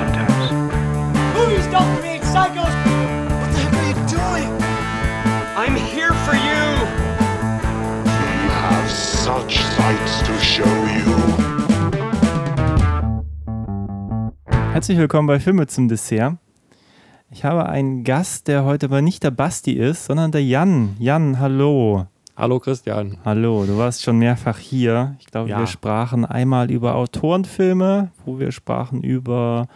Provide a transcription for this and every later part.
sometimes. Movies don't create psychos. What the heck are you doing? I'm here for you. We have such sights to show you. Herzlich willkommen bei Filme zum Dessert. Ich habe einen Gast, der heute aber nicht der Basti ist, sondern der Jan. Jan, hallo. Hallo Christian. Hallo, du warst schon mehrfach hier. Ich glaube, Ja. wir sprachen einmal über Autorenfilme, wo wir sprachen über.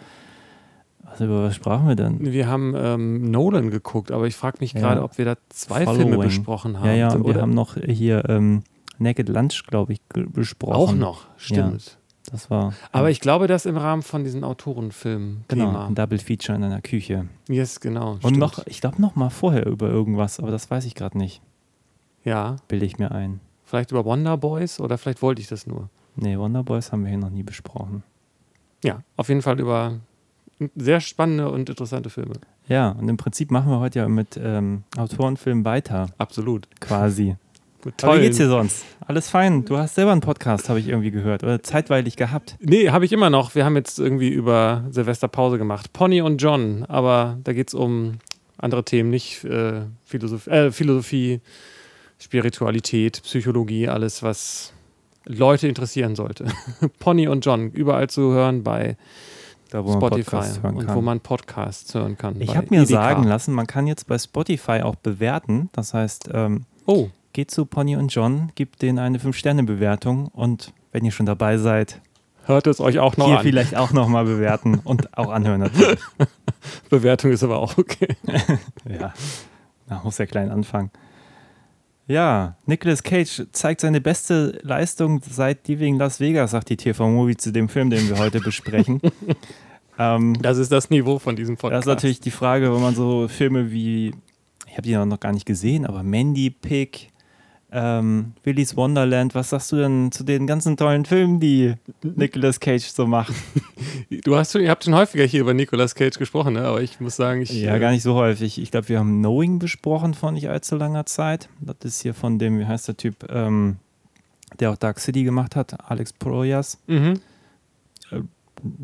Also über was sprachen wir denn? Wir haben ähm, Nolan geguckt, aber ich frage mich Ja. gerade, ob wir da zwei Filme Following. besprochen haben. Ja, ja, und wir haben noch hier ähm, Naked Lunch, glaube ich, besprochen. auch noch, stimmt. Das war. Aber ich glaube, das im Rahmen von diesen Autorenfilmen. Genau, Thema. ein Double Feature in einer Küche. Yes, genau. Und stimmt. noch, ich glaube, noch mal vorher über irgendwas, aber das weiß ich gerade nicht. Ja, Bilde ich mir ein. vielleicht über Wonder Boys oder vielleicht wollte ich das nur. Nee, Wonder Boys haben wir hier noch nie besprochen. Ja, auf jeden Fall über sehr spannende und interessante Filme. Ja, und im Prinzip machen wir heute ja mit ähm, Autorenfilmen weiter, Absolut. quasi. Aber wie geht's dir sonst? Alles fein? Du hast selber einen Podcast, habe ich irgendwie gehört, oder zeitweilig gehabt. Nee, habe ich immer noch. Wir haben jetzt irgendwie über Silvester Pause gemacht. Pony und John, aber da geht es um andere Themen, nicht äh, Philosoph äh, Philosophie, Spiritualität, Psychologie, alles, was Leute interessieren sollte. Pony und John, überall zu hören bei Da, wo man Spotify Podcasts hören und kann. wo man Podcasts hören kann. ich habe mir Edeka. sagen lassen, man kann jetzt bei Spotify auch bewerten. Das heißt, ähm, Oh, geht zu Pony und John, gibt denen eine 5-Sterne-Bewertung und wenn ihr schon dabei seid, hört es euch auch noch hier an. vielleicht auch nochmal bewerten und auch anhören natürlich. Bewertung ist aber auch okay. Ja, da muss der klein anfangen. Ja, Nicolas Cage zeigt seine beste Leistung seit Leaving Las Vegas, sagt die TV-Movie zu dem Film, den wir heute besprechen. ähm, Das ist das Niveau von diesem das Podcast. ist natürlich die Frage, wenn man so Filme wie, ich habe die noch gar nicht gesehen, aber Mandy Pig, ähm, Willy's Wonderland, was sagst du denn zu den ganzen tollen Filmen, die Nicolas Cage so macht? Du hast schon, ihr habt schon häufiger hier über Nicolas Cage gesprochen, ne? aber ich muss sagen, ich. Ja, äh, gar nicht so häufig. Ich glaube, wir haben Knowing besprochen vor nicht allzu langer Zeit. Das ist hier von dem, wie heißt der Typ, ähm, der auch Dark City gemacht hat, Alex Proyas. Mhm.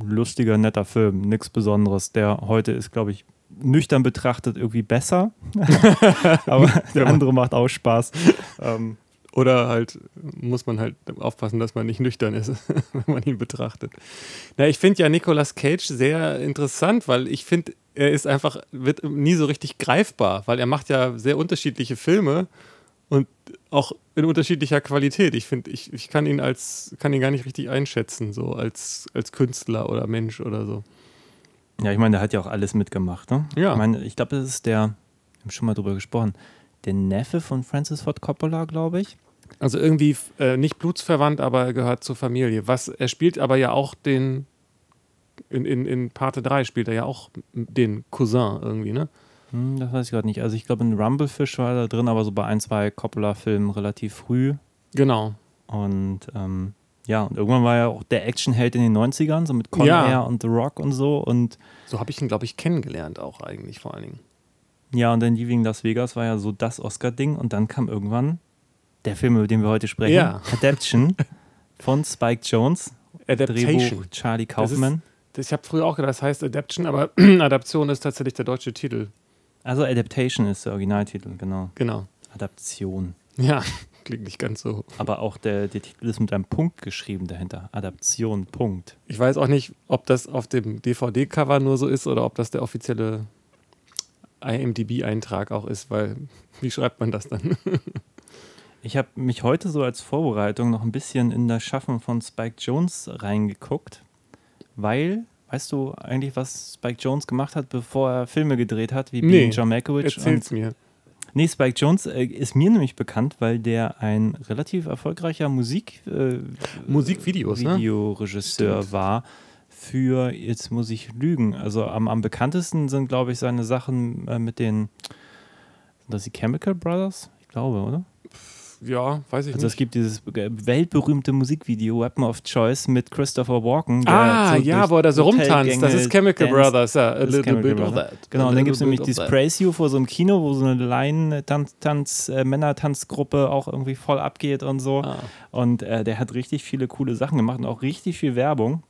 Lustiger, netter Film, nichts Besonderes. Der heute ist, glaube ich, nüchtern betrachtet irgendwie besser. Aber der andere macht auch Spaß. ähm, Oder halt muss man halt aufpassen, dass man nicht nüchtern ist, wenn man ihn betrachtet. Na, ich finde ja Nicolas Cage sehr interessant, weil ich finde, er ist einfach, wird nie so richtig greifbar, weil er macht ja sehr unterschiedliche Filme und auch in unterschiedlicher Qualität. Ich finde, ich, ich kann ihn als, kann ihn gar nicht richtig einschätzen, so als, als Künstler oder Mensch oder so. Ja, ich meine, der hat ja auch alles mitgemacht. Ne? Ja. Ich meine, ich glaube, das ist der, wir haben schon mal drüber gesprochen, der Neffe von Francis Ford Coppola, glaube ich. Also irgendwie äh, nicht blutsverwandt, aber er gehört zur Familie. Was, er spielt aber ja auch den, in, in, in Parte 3 spielt er ja auch den Cousin irgendwie, ne? Hm, das weiß ich gerade nicht. Also ich glaube, ein Rumblefish war da drin, aber so bei ein, zwei Coppola-Filmen relativ früh. Genau. Und ähm, ja, und irgendwann war er auch der Actionheld in den 90ern, so mit Con Ja. Air und The Rock und so. Und So habe ich ihn, glaube ich, kennengelernt auch eigentlich vor allen Dingen. ja, und dann Leaving Las Vegas war ja so das Oscar-Ding. Und dann kam irgendwann der Film, über den wir heute sprechen, Ja. Adaption von Spike Jones, Adaptation. Drehbuch Charlie Kaufman. Das, ich habe früher auch gedacht, das heißt Adaption, aber Adaption ist tatsächlich der deutsche Titel. Also Adaptation ist der Originaltitel, genau. Genau. Adaption. Ja, klingt nicht ganz so. Aber auch der, der Titel ist mit einem Punkt geschrieben dahinter. Adaption, Punkt. Ich weiß auch nicht, ob das auf dem DVD-Cover nur so ist oder ob das der offizielle IMDb-Eintrag auch ist, weil wie schreibt man das dann? Ich habe mich heute so als Vorbereitung noch ein bisschen in das Schaffen von Spike Jones reingeguckt, weil, weißt du eigentlich, was Spike Jones gemacht hat, bevor er Filme gedreht hat, wie Nee, Being John Malkovich? Erzähl's Und, mir. Nee, Spike Jones äh, ist mir nämlich bekannt, weil der ein relativ erfolgreicher Musik, äh, Musikvideos, ne? Videoregisseur Stimmt. war für, jetzt muss ich lügen, also am, am bekanntesten sind, glaube ich, seine Sachen äh, mit den, sind das die Chemical Brothers? Ich glaube, oder? Ja, weiß ich Also es nicht. gibt dieses weltberühmte Musikvideo Weapon of Choice mit Christopher Walken. Ah, so ja, wo er da so rumtanzt. Das ist Chemical dance. Brothers. Ja, a little Chemical bit of Brothers. that. Genau, und dann gibt es nämlich of dieses. Praise You vor so einem Kino, wo so eine Line-Tanz, äh, Männertanzgruppe auch irgendwie voll abgeht und so. Ah. Und äh, der hat richtig viele coole Sachen gemacht und auch richtig viel Werbung.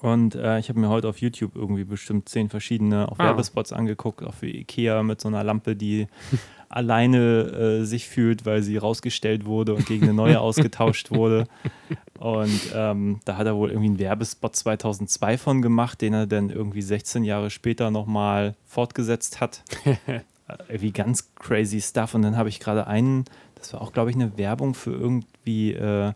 Und äh, ich habe mir heute auf YouTube irgendwie bestimmt zehn verschiedene auch Ah. Werbespots angeguckt, auch für Ikea mit so einer Lampe, die alleine äh, sich fühlt, weil sie rausgestellt wurde und gegen eine neue ausgetauscht wurde. Und ähm, da hat er wohl irgendwie einen Werbespot 2002 von gemacht, den er dann irgendwie 16 Jahre später nochmal fortgesetzt hat. Äh, irgendwie ganz crazy Stuff. Und dann habe ich gerade einen, das war auch, glaube ich, eine Werbung für irgendwie äh,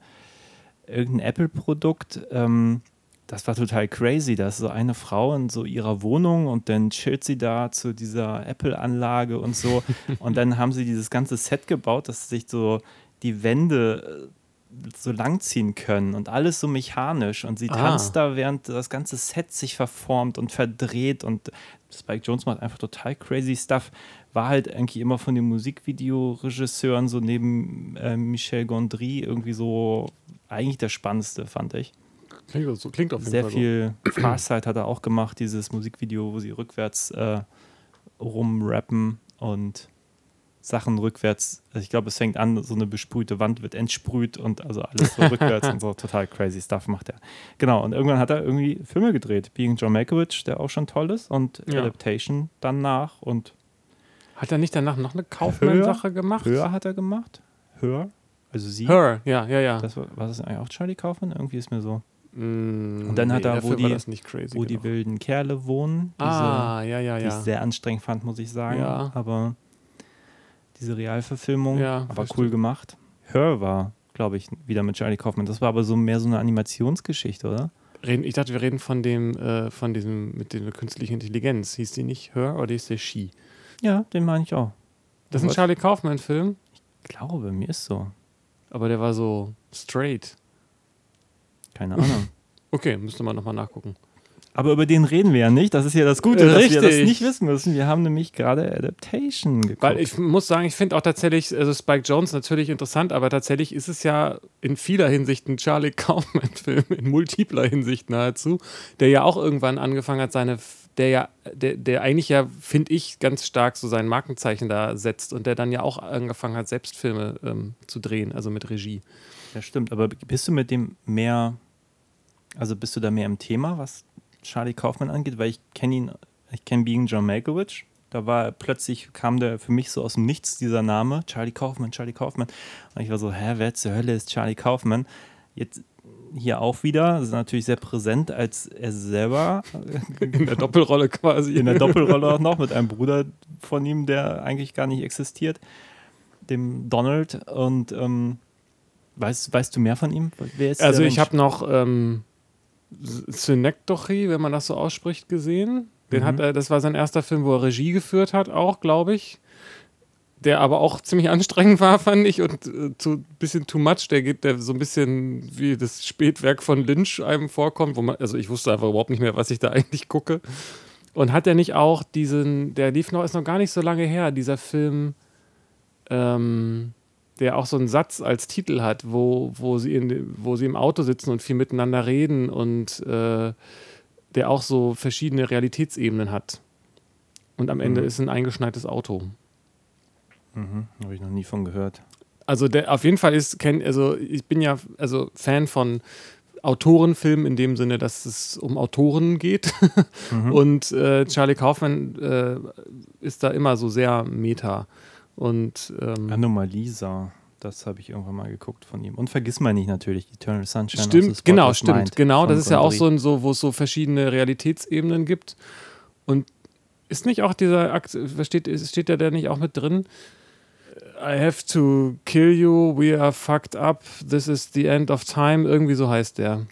irgendein Apple-Produkt. Ähm, das war total crazy. Da ist so eine Frau in so ihrer Wohnung und dann chillt sie da zu dieser Apple-Anlage und so. und dann haben sie dieses ganze Set gebaut, dass sich so die Wände äh, so langziehen können und alles so mechanisch. Und sie Ah. tanzt da, während das ganze Set sich verformt und verdreht. Und Spike Jones macht einfach total crazy Stuff. War halt eigentlich immer von den Musikvideoregisseuren so neben äh, Michel Gondry irgendwie so eigentlich der spannendste, fand ich. Klingt, so, klingt auf jeden Sehr Fall viel Farsight hat er auch gemacht, dieses Musikvideo, wo sie rückwärts äh, rumrappen und Sachen rückwärts. Also ich glaube, es fängt an, so eine besprühte Wand wird entsprüht und also alles so rückwärts und so total crazy Stuff macht er. Genau, und irgendwann hat er irgendwie Filme gedreht. Being John Malkovich, der auch schon toll ist, und Ja. Adaptation dann nach und so. Hat er nicht danach noch eine Kaufmann-Sache gemacht? Höher hat er gemacht. Höher. Also sie. Her, ja, ja, ja. Das war, war das eigentlich auch Charlie Kaufman? Irgendwie ist mir so. Mm, Und dann hat er, wo die- crazy Wo die genug. wilden Kerle wohnen. Diese, Ah, ja, ja, die ja. ich sehr anstrengend fand, muss ich sagen. Ja. Aber diese Realverfilmung, Ja, aber verstehe. cool gemacht. Her war, glaube ich, wieder mit Charlie Kaufman. Das war aber so mehr so eine Animationsgeschichte, oder? Reden, ich dachte, wir reden von dem, äh, von diesem, mit der künstlichen Intelligenz. Hieß die nicht Her oder hieß der She? Ja, den meine ich auch. Das ist ein? Charlie Kaufman-Film, Ich glaube, mir ist so. aber der war so straight. Keine Ahnung. Okay, müsste man nochmal nachgucken. aber über den reden wir ja nicht. Das ist ja das Gute, dass wir das richtig. nicht wissen müssen. Wir haben nämlich gerade Adaptation geguckt. Weil ich muss sagen, ich finde auch tatsächlich, also Spike Jones natürlich interessant, aber tatsächlich ist es ja in vieler Hinsicht ein Charlie Kaufman-Film, in multipler Hinsicht nahezu, der ja auch irgendwann angefangen hat, seine, der ja, der, der eigentlich ja, finde ich, ganz stark so sein Markenzeichen da setzt und der dann ja auch angefangen hat, selbst Filme ähm, zu drehen, also mit Regie. Ja, stimmt. Aber bist du mit dem mehr, also bist du da mehr im Thema, was Charlie Kaufman angeht? Weil ich kenne ihn, ich kenne Being John Malkovich. Da war plötzlich, kam der für mich so aus dem Nichts dieser Name, Charlie Kaufman, Charlie Kaufman. Und ich war so, hä, wer zur Hölle ist Charlie Kaufman? Jetzt hier auch wieder, ist natürlich sehr präsent als er selber In der Doppelrolle quasi. in der Doppelrolle auch noch mit einem Bruder von ihm, der eigentlich gar nicht existiert, dem Donald. Und ähm, weißt, weißt du mehr von ihm? Wer ist Also ich habe noch ähm, Synecdoche, wenn man das so ausspricht, gesehen. Den Mhm. hat er, das war sein erster Film, wo er Regie geführt hat, auch, glaube ich. Der aber auch ziemlich anstrengend war, fand ich, und äh, zu bisschen too much. Der geht, der so ein bisschen wie das Spätwerk von Lynch einem vorkommt, wo man, also ich wusste einfach überhaupt nicht mehr, was ich da eigentlich gucke. Und hat er nicht auch diesen, der lief noch, ist noch gar nicht so lange her, dieser Film, ähm, der auch so einen Satz als Titel hat, wo, wo, sie, in, wo sie im Auto sitzen und viel miteinander reden und äh, der auch so verschiedene Realitätsebenen hat. Und am Ende Mhm. ist ein eingeschneites Auto. Mhm, habe ich noch nie von gehört. Also der, auf jeden Fall ist, also ich bin ja also Fan von Autorenfilmen in dem Sinne, dass es um Autoren geht. Mhm. Und äh, Charlie Kaufman äh, ist da immer so sehr meta. Und ähm, Anomalisa, das habe ich irgendwann mal geguckt von ihm. Und vergiss mal nicht natürlich, Eternal Sunshine. Stimmt, genau, stimmt. Mind Genau, das ist ja auch so, ein, so, wo es so verschiedene Realitätsebenen gibt. Und ist nicht auch dieser Akt, steht, steht ja da nicht auch mit drin? I have to kill you, we are fucked up, this is the end of time, irgendwie so heißt der.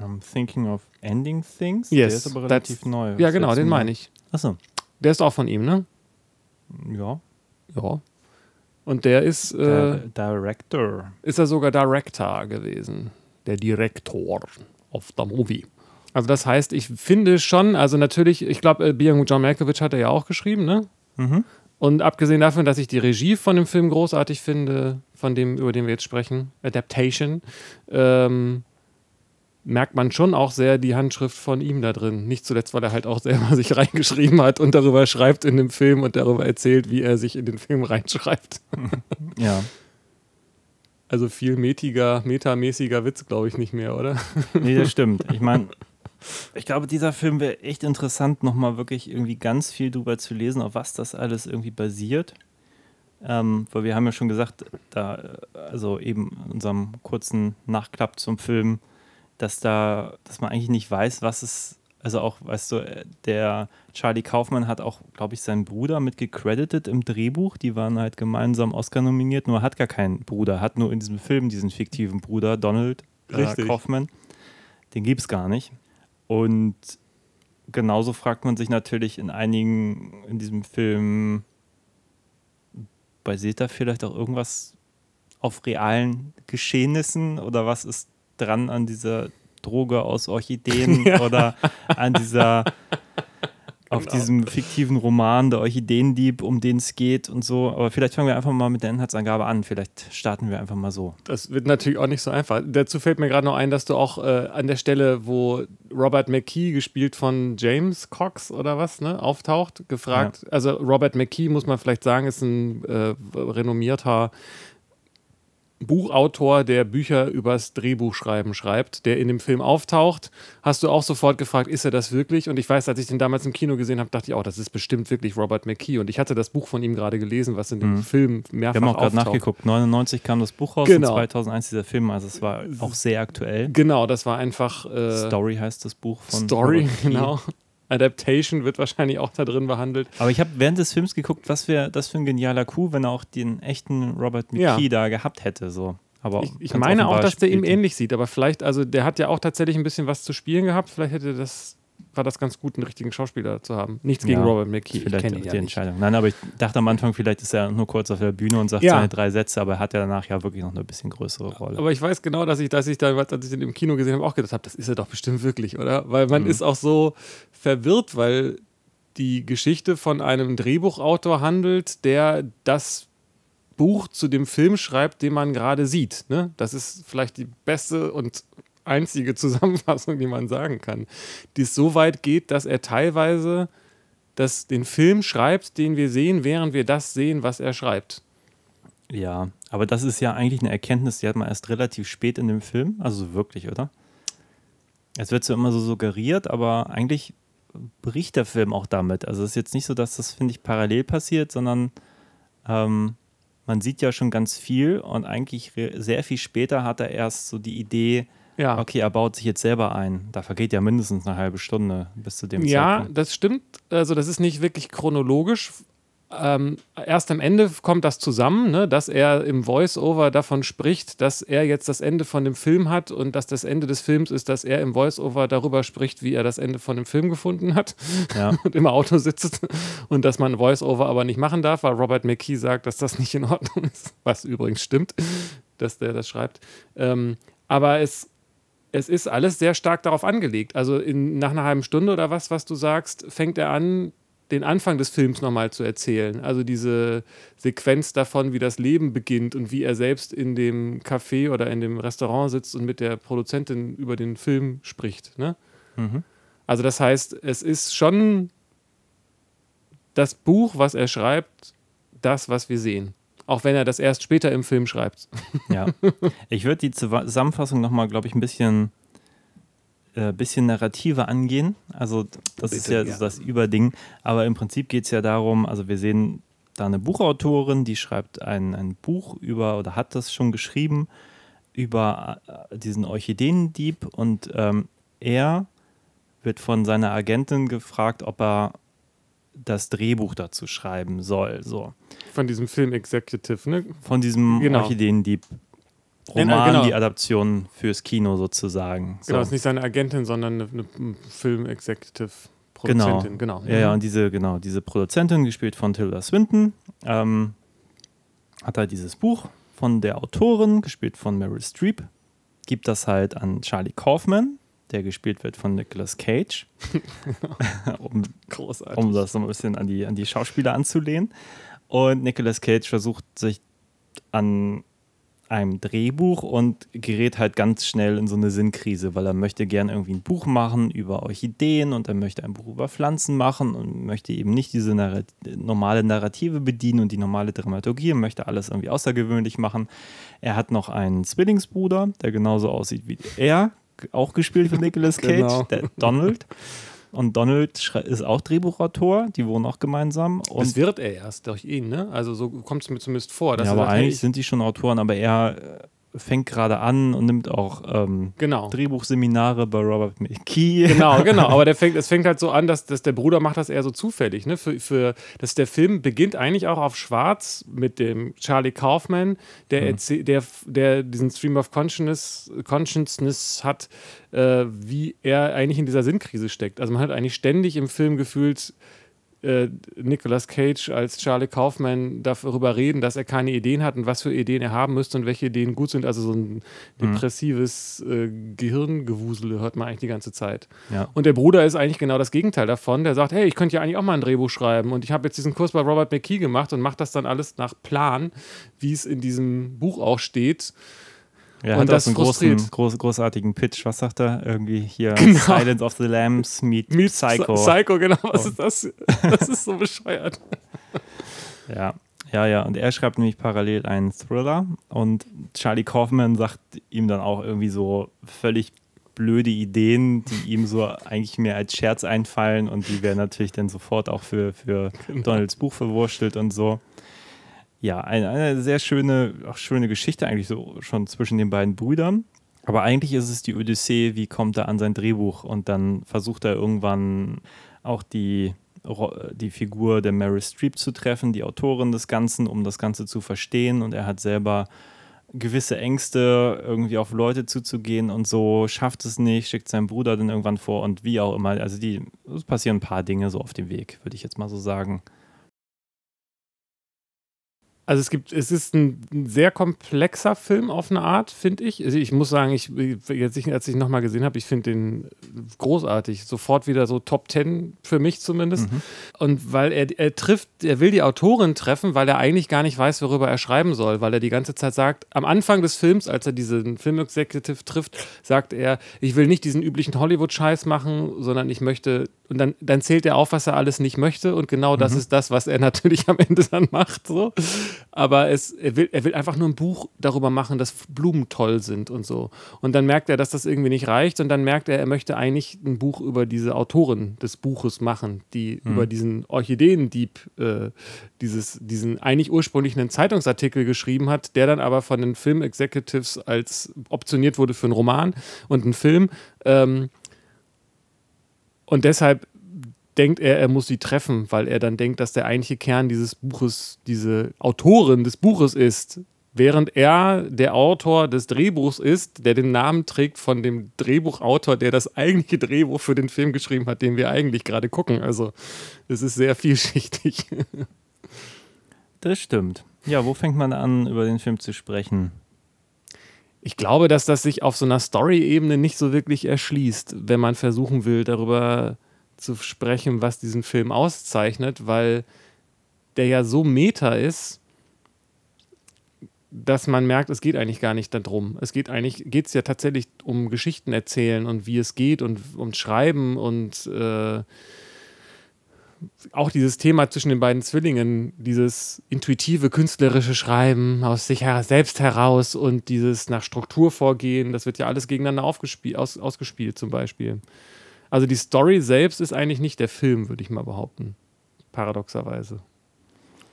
I'm thinking of ending things. Yes, der ist aber relativ neu. Ja, genau, den meine ich. Achso, Der ist auch von ihm, ne? ja. Ja. Und der ist, äh, Der Director. ist er sogar Director gewesen. Der Direktor of the Movie. Also das heißt, ich finde schon, also natürlich, ich glaube, Being John Malkovich hat er ja auch geschrieben, ne? Mhm. Und abgesehen davon, dass ich die Regie von dem Film großartig finde, von dem, über den wir jetzt sprechen, Adaptation, ähm, merkt man schon auch sehr die Handschrift von ihm da drin. Nicht zuletzt, weil er halt auch selber sich reingeschrieben hat und darüber schreibt in dem Film und darüber erzählt, wie er sich in den Film reinschreibt. Ja. Also viel metiger, metamäßiger Witz, glaube ich, nicht mehr, oder? Nee, das stimmt. Ich meine, Ich glaube, dieser Film wäre echt interessant, nochmal wirklich irgendwie ganz viel drüber zu lesen, auf was das alles irgendwie basiert. Ähm, weil wir haben ja schon gesagt, da, äh, also eben in unserem kurzen Nachklapp zum Film, dass da, dass man eigentlich nicht weiß, was es, also auch, weißt du, äh, der Charlie Kaufmann hat auch, glaube ich, seinen Bruder mit gecredited im Drehbuch. Die waren halt gemeinsam Oscar nominiert, nur er hat gar keinen Bruder, hat nur in diesem Film diesen fiktiven Bruder, Donald äh. Kaufmann. Den gibt es gar nicht. Und genauso fragt man sich natürlich in einigen, in diesem Film, basiert da vielleicht auch irgendwas auf realen Geschehnissen oder was ist dran an dieser Droge aus Orchideen oder an dieser auf diesem fiktiven Roman der Orchideendieb, um den es geht und so. Aber vielleicht fangen wir einfach mal mit der Inhaltsangabe an. Vielleicht starten wir einfach mal so. Das wird natürlich auch nicht so einfach. Dazu fällt mir gerade noch ein, dass du auch äh, an der Stelle, wo Robert McKee, gespielt von James Cox oder was, ne, auftaucht, gefragt. Also Robert McKee, muss man vielleicht sagen, ist ein äh, renommierter Buchautor, der Bücher übers Drehbuchschreiben schreibt, der in dem Film auftaucht, hast du auch sofort gefragt, ist er das wirklich? Und ich weiß, als ich den damals im Kino gesehen habe, dachte ich auch, das ist bestimmt wirklich Robert McKee. Und ich hatte das Buch von ihm gerade gelesen, was in dem Film mehrfach Wir haben auch gerade nachgeguckt. 99 kam das Buch raus Genau. und 2001 dieser Film. Also es war auch sehr aktuell. Genau, das war einfach äh, Story heißt das Buch von Story, genau. Adaptation wird wahrscheinlich auch da drin behandelt. Aber ich habe während des Films geguckt, was wäre das für ein genialer Coup, wenn er auch den echten Robert McKee Ja. da gehabt hätte. So. Aber Ich, ich meine auch, dass der ihm ähnlich sieht, aber vielleicht, also der hat ja auch tatsächlich ein bisschen was zu spielen gehabt. Vielleicht hätte das, war das ganz gut, einen richtigen Schauspieler zu haben. Nichts gegen Ja, Robert McKee. Vielleicht ich kenne ihn die ja nicht. Entscheidung. Nein, aber ich dachte am Anfang, vielleicht ist er nur kurz auf der Bühne und sagt Ja. seine drei Sätze, aber er hat ja danach ja wirklich noch eine bisschen größere Rolle. Aber ich weiß genau, dass ich, dass ich da, als ich den im Kino gesehen habe, auch gedacht habe, das ist er doch bestimmt wirklich, oder? Weil man Mhm. ist auch so verwirrt, weil die Geschichte von einem Drehbuchautor handelt, der das Buch zu dem Film schreibt, den man gerade sieht. Ne? Das ist vielleicht die beste und einzige Zusammenfassung, die man sagen kann. Die es so weit geht, dass er teilweise das, den Film schreibt, den wir sehen, während wir das sehen, was er schreibt. Ja, aber das ist ja eigentlich eine Erkenntnis, die hat man erst relativ spät in dem Film. Also so wirklich, oder? Es wird so immer so suggeriert, aber eigentlich bricht der Film auch damit. Also es ist jetzt nicht so, dass das, finde ich, parallel passiert, sondern ähm, man sieht ja schon ganz viel und eigentlich sehr viel später hat er erst so die Idee, Ja. okay, er baut sich jetzt selber ein. Da vergeht ja mindestens eine halbe Stunde bis zu dem Ja, Zeitpunkt. das stimmt. Also das ist nicht wirklich chronologisch. Ähm, erst am Ende kommt das zusammen, ne, dass er im Voice-Over davon spricht, dass er jetzt das Ende von dem Film hat und dass das Ende des Films ist, dass er im Voice-Over darüber spricht, wie er das Ende von dem Film gefunden hat Ja. und im Auto sitzt und dass man Voice-Over aber nicht machen darf, weil Robert McKee sagt, dass das nicht in Ordnung ist, was übrigens stimmt, dass der das schreibt. Ähm, aber es, es ist alles sehr stark darauf angelegt. Also in, nach einer halben Stunde oder was, was du sagst, fängt er an, den Anfang des Films nochmal zu erzählen. Also diese Sequenz davon, wie das Leben beginnt und wie er selbst in dem Café oder in dem Restaurant sitzt und mit der Produzentin über den Film spricht. Ne? Also das heißt, es ist schon das Buch, was er schreibt, das, was wir sehen. Auch wenn er das erst später im Film schreibt. Ja. Ich würde die Zusammenfassung nochmal, glaube ich, ein bisschen, äh, bisschen narrativer angehen. Also, das ist Bitte, ja, ja. so das Überding. Aber im Prinzip geht es ja darum, also wir sehen da eine Buchautorin, die schreibt ein, ein Buch über oder hat das schon geschrieben über äh, diesen Orchideendieb und ähm, er wird von seiner Agentin gefragt, ob er das Drehbuch dazu schreiben soll. So Von diesem Film Executive, ne? von diesem Genau. Orchideendieb Nein, Roman, genau. die Adaption fürs Kino sozusagen. So. Genau, ist nicht seine Agentin, sondern eine, eine Film-Executive. genau. Produzentin, genau. Ja, ja, und diese, genau, diese Produzentin, gespielt von Tilda Swinton, ähm, hat halt dieses Buch von der Autorin, gespielt von Meryl Streep, gibt das halt an Charlie Kaufman, der gespielt wird von Nicolas Cage, um, Großartig. um das so ein bisschen an die, an die Schauspieler anzulehnen. Und Nicolas Cage versucht sich an einem Drehbuch und gerät halt ganz schnell in so eine Sinnkrise, weil er möchte gern irgendwie ein Buch machen über Orchideen und er möchte ein Buch über Pflanzen machen und möchte eben nicht diese Narrat normale Narrative bedienen und die normale Dramaturgie und möchte alles irgendwie außergewöhnlich machen. Er hat noch einen Zwillingsbruder, der genauso aussieht wie er, auch gespielt von Nicolas Cage, Genau. der Donald. Und Donald ist auch Drehbuchautor, die wohnen auch gemeinsam. das Und wird er erst durch ihn, ne? Also so kommt es mir zumindest vor. Dass ja, er aber eigentlich ich- sind die schon Autoren, aber er fängt gerade an und nimmt auch ähm, Genau. Drehbuchseminare bei Robert McKee. Genau, genau. Aber der fängt, es fängt halt so an, dass, dass der Bruder macht das eher so zufällig. Ne? Für, für, dass der Film beginnt eigentlich auch auf Schwarz mit dem Charlie Kaufman, der, erzäh- der, der diesen Stream of Consciousness, Consciousness hat, äh, wie er eigentlich in dieser Sinnkrise steckt. Also man hat eigentlich ständig im Film gefühlt äh, Nicolas Cage als Charlie Kaufman darüber reden, dass er keine Ideen hat und was für Ideen er haben müsste und welche Ideen gut sind. Also so ein depressives äh, Gehirngewusel hört man eigentlich die ganze Zeit. Ja. Und der Bruder ist eigentlich genau das Gegenteil davon. Der sagt, hey, ich könnte ja eigentlich auch mal ein Drehbuch schreiben. Und ich habe jetzt diesen Kurs bei Robert McKee gemacht und mache das dann alles nach Plan, wie es in diesem Buch auch steht. Er Und hat das auch so einen großen, groß, großartigen Pitch. Was sagt er? Irgendwie hier Genau. Silence of the Lambs meet, Meet Psycho. Psycho, genau. Was ist das? Das ist so bescheuert. Ja, ja, ja. Und er schreibt nämlich parallel einen Thriller und Charlie Kaufman sagt ihm dann auch irgendwie so völlig blöde Ideen, die ihm so eigentlich mehr als Scherz einfallen und die werden natürlich dann sofort auch für, für Donalds Buch verwurstelt und so. Ja, eine, eine sehr schöne, auch schöne Geschichte eigentlich so schon zwischen den beiden Brüdern. Aber eigentlich ist es die Odyssee, wie kommt er an sein Drehbuch und dann versucht er irgendwann auch die, die Figur der Mary Streep zu treffen, die Autorin des Ganzen, um das Ganze zu verstehen und er hat selber gewisse Ängste, irgendwie auf Leute zuzugehen und so, schafft es nicht, schickt seinen Bruder dann irgendwann vor und wie auch immer. Also die, es passieren ein paar Dinge so auf dem Weg, würde ich jetzt mal so sagen. Also es gibt, es ist ein sehr komplexer Film auf eine Art, finde ich. Also ich muss sagen, ich jetzt als ich ihn nochmal gesehen habe, ich finde den großartig. Sofort wieder so Top 10 für mich zumindest. Und weil er, er trifft, er will die Autorin treffen, weil er eigentlich gar nicht weiß, worüber er schreiben soll, weil er die ganze Zeit sagt, am Anfang des Films, als er diesen Film-Executive trifft, sagt er, ich will nicht diesen üblichen Hollywood-Scheiß machen, sondern ich möchte, und dann, dann zählt er auf, was er alles nicht möchte und genau das ist das, was er natürlich am Ende dann macht. So. Aber es, er, will, er will einfach nur ein Buch darüber machen, dass Blumen toll sind und so. Und dann merkt er, dass das irgendwie nicht reicht und dann merkt er, er möchte eigentlich ein Buch über diese Autorin des Buches machen, die über diesen Orchideendieb äh, dieses, diesen eigentlich ursprünglich einen Zeitungsartikel geschrieben hat, der dann aber von den Film-Executives als optioniert wurde für einen Roman und einen Film. Ähm, und deshalb denkt er, er muss sie treffen, weil er dann denkt, dass der eigentliche Kern dieses Buches diese Autorin des Buches ist. Während er der Autor des Drehbuchs ist, der den Namen trägt von dem Drehbuchautor, der das eigentliche Drehbuch für den Film geschrieben hat, den wir eigentlich gerade gucken. Also es ist sehr vielschichtig. Das stimmt. Ja, wo fängt man an, über den Film zu sprechen? Ich glaube, dass das sich auf so einer Story-Ebene nicht so wirklich erschließt, wenn man versuchen will, darüber zu sprechen, was diesen Film auszeichnet, weil der ja so meta ist, dass man merkt, es geht eigentlich gar nicht darum. Es geht eigentlich, geht es ja tatsächlich um Geschichten erzählen und wie es geht und um Schreiben und äh, auch dieses Thema zwischen den beiden Zwillingen, dieses intuitive künstlerische Schreiben aus sich selbst heraus und dieses nach Struktur vorgehen, das wird ja alles gegeneinander aus, ausgespielt zum Beispiel. Also die Story selbst ist eigentlich nicht der Film, würde ich mal behaupten. Paradoxerweise.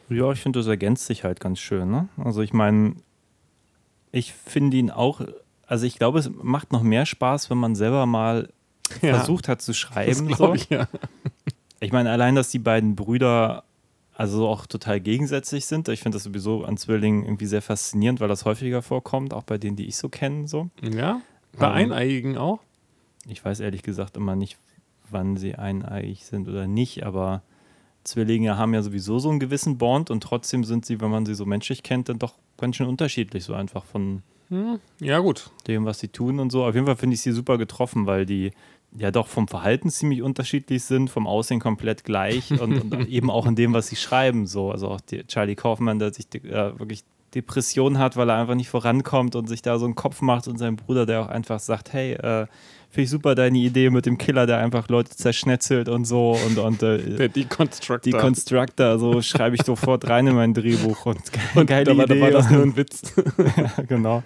Ja, ich finde, das ergänzt sich halt ganz schön. Ne? Also ich meine, ich finde ihn auch, also ich glaube, es macht noch mehr Spaß, wenn man selber mal Ja, versucht hat zu das schreiben. so. glaube ich, ja. Ich meine, allein, dass die beiden Brüder also auch total gegensätzlich sind. Ich finde das sowieso an Zwillingen irgendwie sehr faszinierend, weil das häufiger vorkommt, auch bei denen, die ich so kenne. So. Ja, bei Ähm, Eineiigen auch. Ich weiß ehrlich gesagt immer nicht, wann sie eineigig sind oder nicht, aber Zwillinge haben ja sowieso so einen gewissen Bond und trotzdem sind sie, wenn man sie so menschlich kennt, dann doch ganz schön unterschiedlich, so einfach von Ja, gut. dem, was sie tun und so. Auf jeden Fall finde ich sie super getroffen, weil die ja doch vom Verhalten ziemlich unterschiedlich sind, vom Aussehen komplett gleich und, und eben auch in dem, was sie schreiben. So. Also auch die, Charlie Kaufman, der sich äh, wirklich Depression hat, weil er einfach nicht vorankommt und sich da so einen Kopf macht und sein Bruder, der auch einfach sagt, hey, äh, finde ich super deine Idee mit dem Killer, der einfach Leute zerschnetzelt und so und, und äh, Der Deconstructor. die Constructor, so schreibe ich sofort rein in mein Drehbuch und, und geile da war, da Idee. war das nur ein Witz. Ja, genau.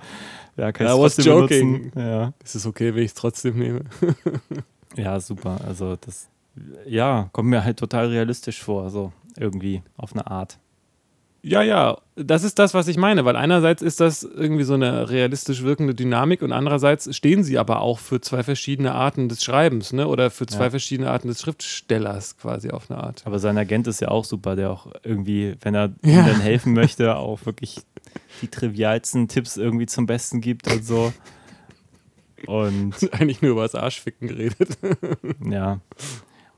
Ja, kann ich was trotzdem joking. benutzen. Ja. Ist es okay, wenn ich es trotzdem nehme? ja, super. Also das, ja, kommt mir halt total realistisch vor, so irgendwie auf eine Art. Ja, ja, das ist das, was ich meine, weil einerseits ist das irgendwie so eine realistisch wirkende Dynamik und andererseits stehen sie aber auch für zwei verschiedene Arten des Schreibens, ne? Oder für zwei Ja. verschiedene Arten des Schriftstellers quasi auf eine Art. Aber sein Agent ist ja auch super, der auch irgendwie, wenn er Ja. ihm dann helfen möchte, auch wirklich die trivialsten Tipps irgendwie zum Besten gibt und so. Und Eigentlich nur über das Arschficken geredet. ja.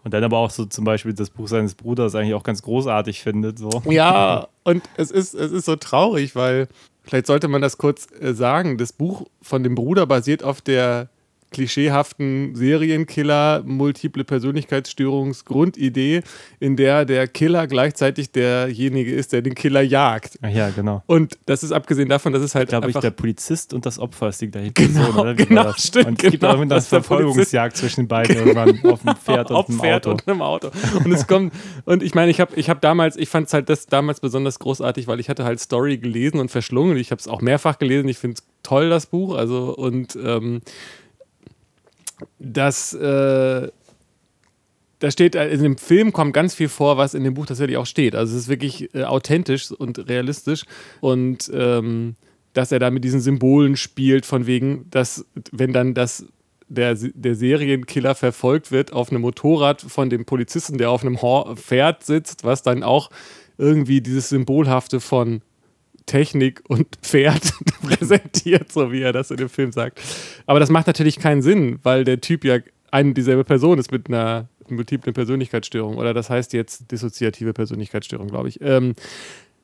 Und dann aber auch so zum Beispiel das Buch seines Bruders eigentlich auch ganz großartig findet. So. Ja, und es ist, es ist so traurig, weil vielleicht sollte man das kurz äh, sagen. Das Buch von dem Bruder basiert auf der klischeehaften Serienkiller, multiple Persönlichkeitsstörungsgrundidee, in der der Killer gleichzeitig derjenige ist, der den Killer jagt. Ach ja, genau. Und das ist abgesehen davon, dass es halt Glaube ich, der Polizist und das Opfer ist die gleiche Genau, Person, oder? Wie genau, das? stimmt, Und es gibt genau, auch das ist der Verfolgungsjagd zwischen beiden irgendwann auf dem Pferd und auf dem Pferd Auto. und einem Auto. Und es kommt, und ich meine, ich habe ich hab damals, ich fand es halt das damals besonders großartig, weil ich hatte halt Story gelesen und verschlungen. Ich habe es auch mehrfach gelesen. Ich finde es toll, das Buch. Also, und ähm, das, äh, da steht, äh, in dem Film kommt ganz viel vor, was in dem Buch tatsächlich auch steht. Also es ist wirklich äh, authentisch und realistisch. Und ähm, dass er da mit diesen Symbolen spielt, von wegen, dass, wenn dann das der, der Serienkiller verfolgt wird auf einem Motorrad von dem Polizisten, der auf einem Pferd sitzt, was dann auch irgendwie dieses Symbolhafte von Technik und Pferd präsentiert, so wie er das in dem Film sagt. Aber das macht natürlich keinen Sinn, weil der Typ ja eine dieselbe Person ist mit einer multiplen Persönlichkeitsstörung. Oder das heißt jetzt dissoziative Persönlichkeitsstörung, glaube ich. Ähm,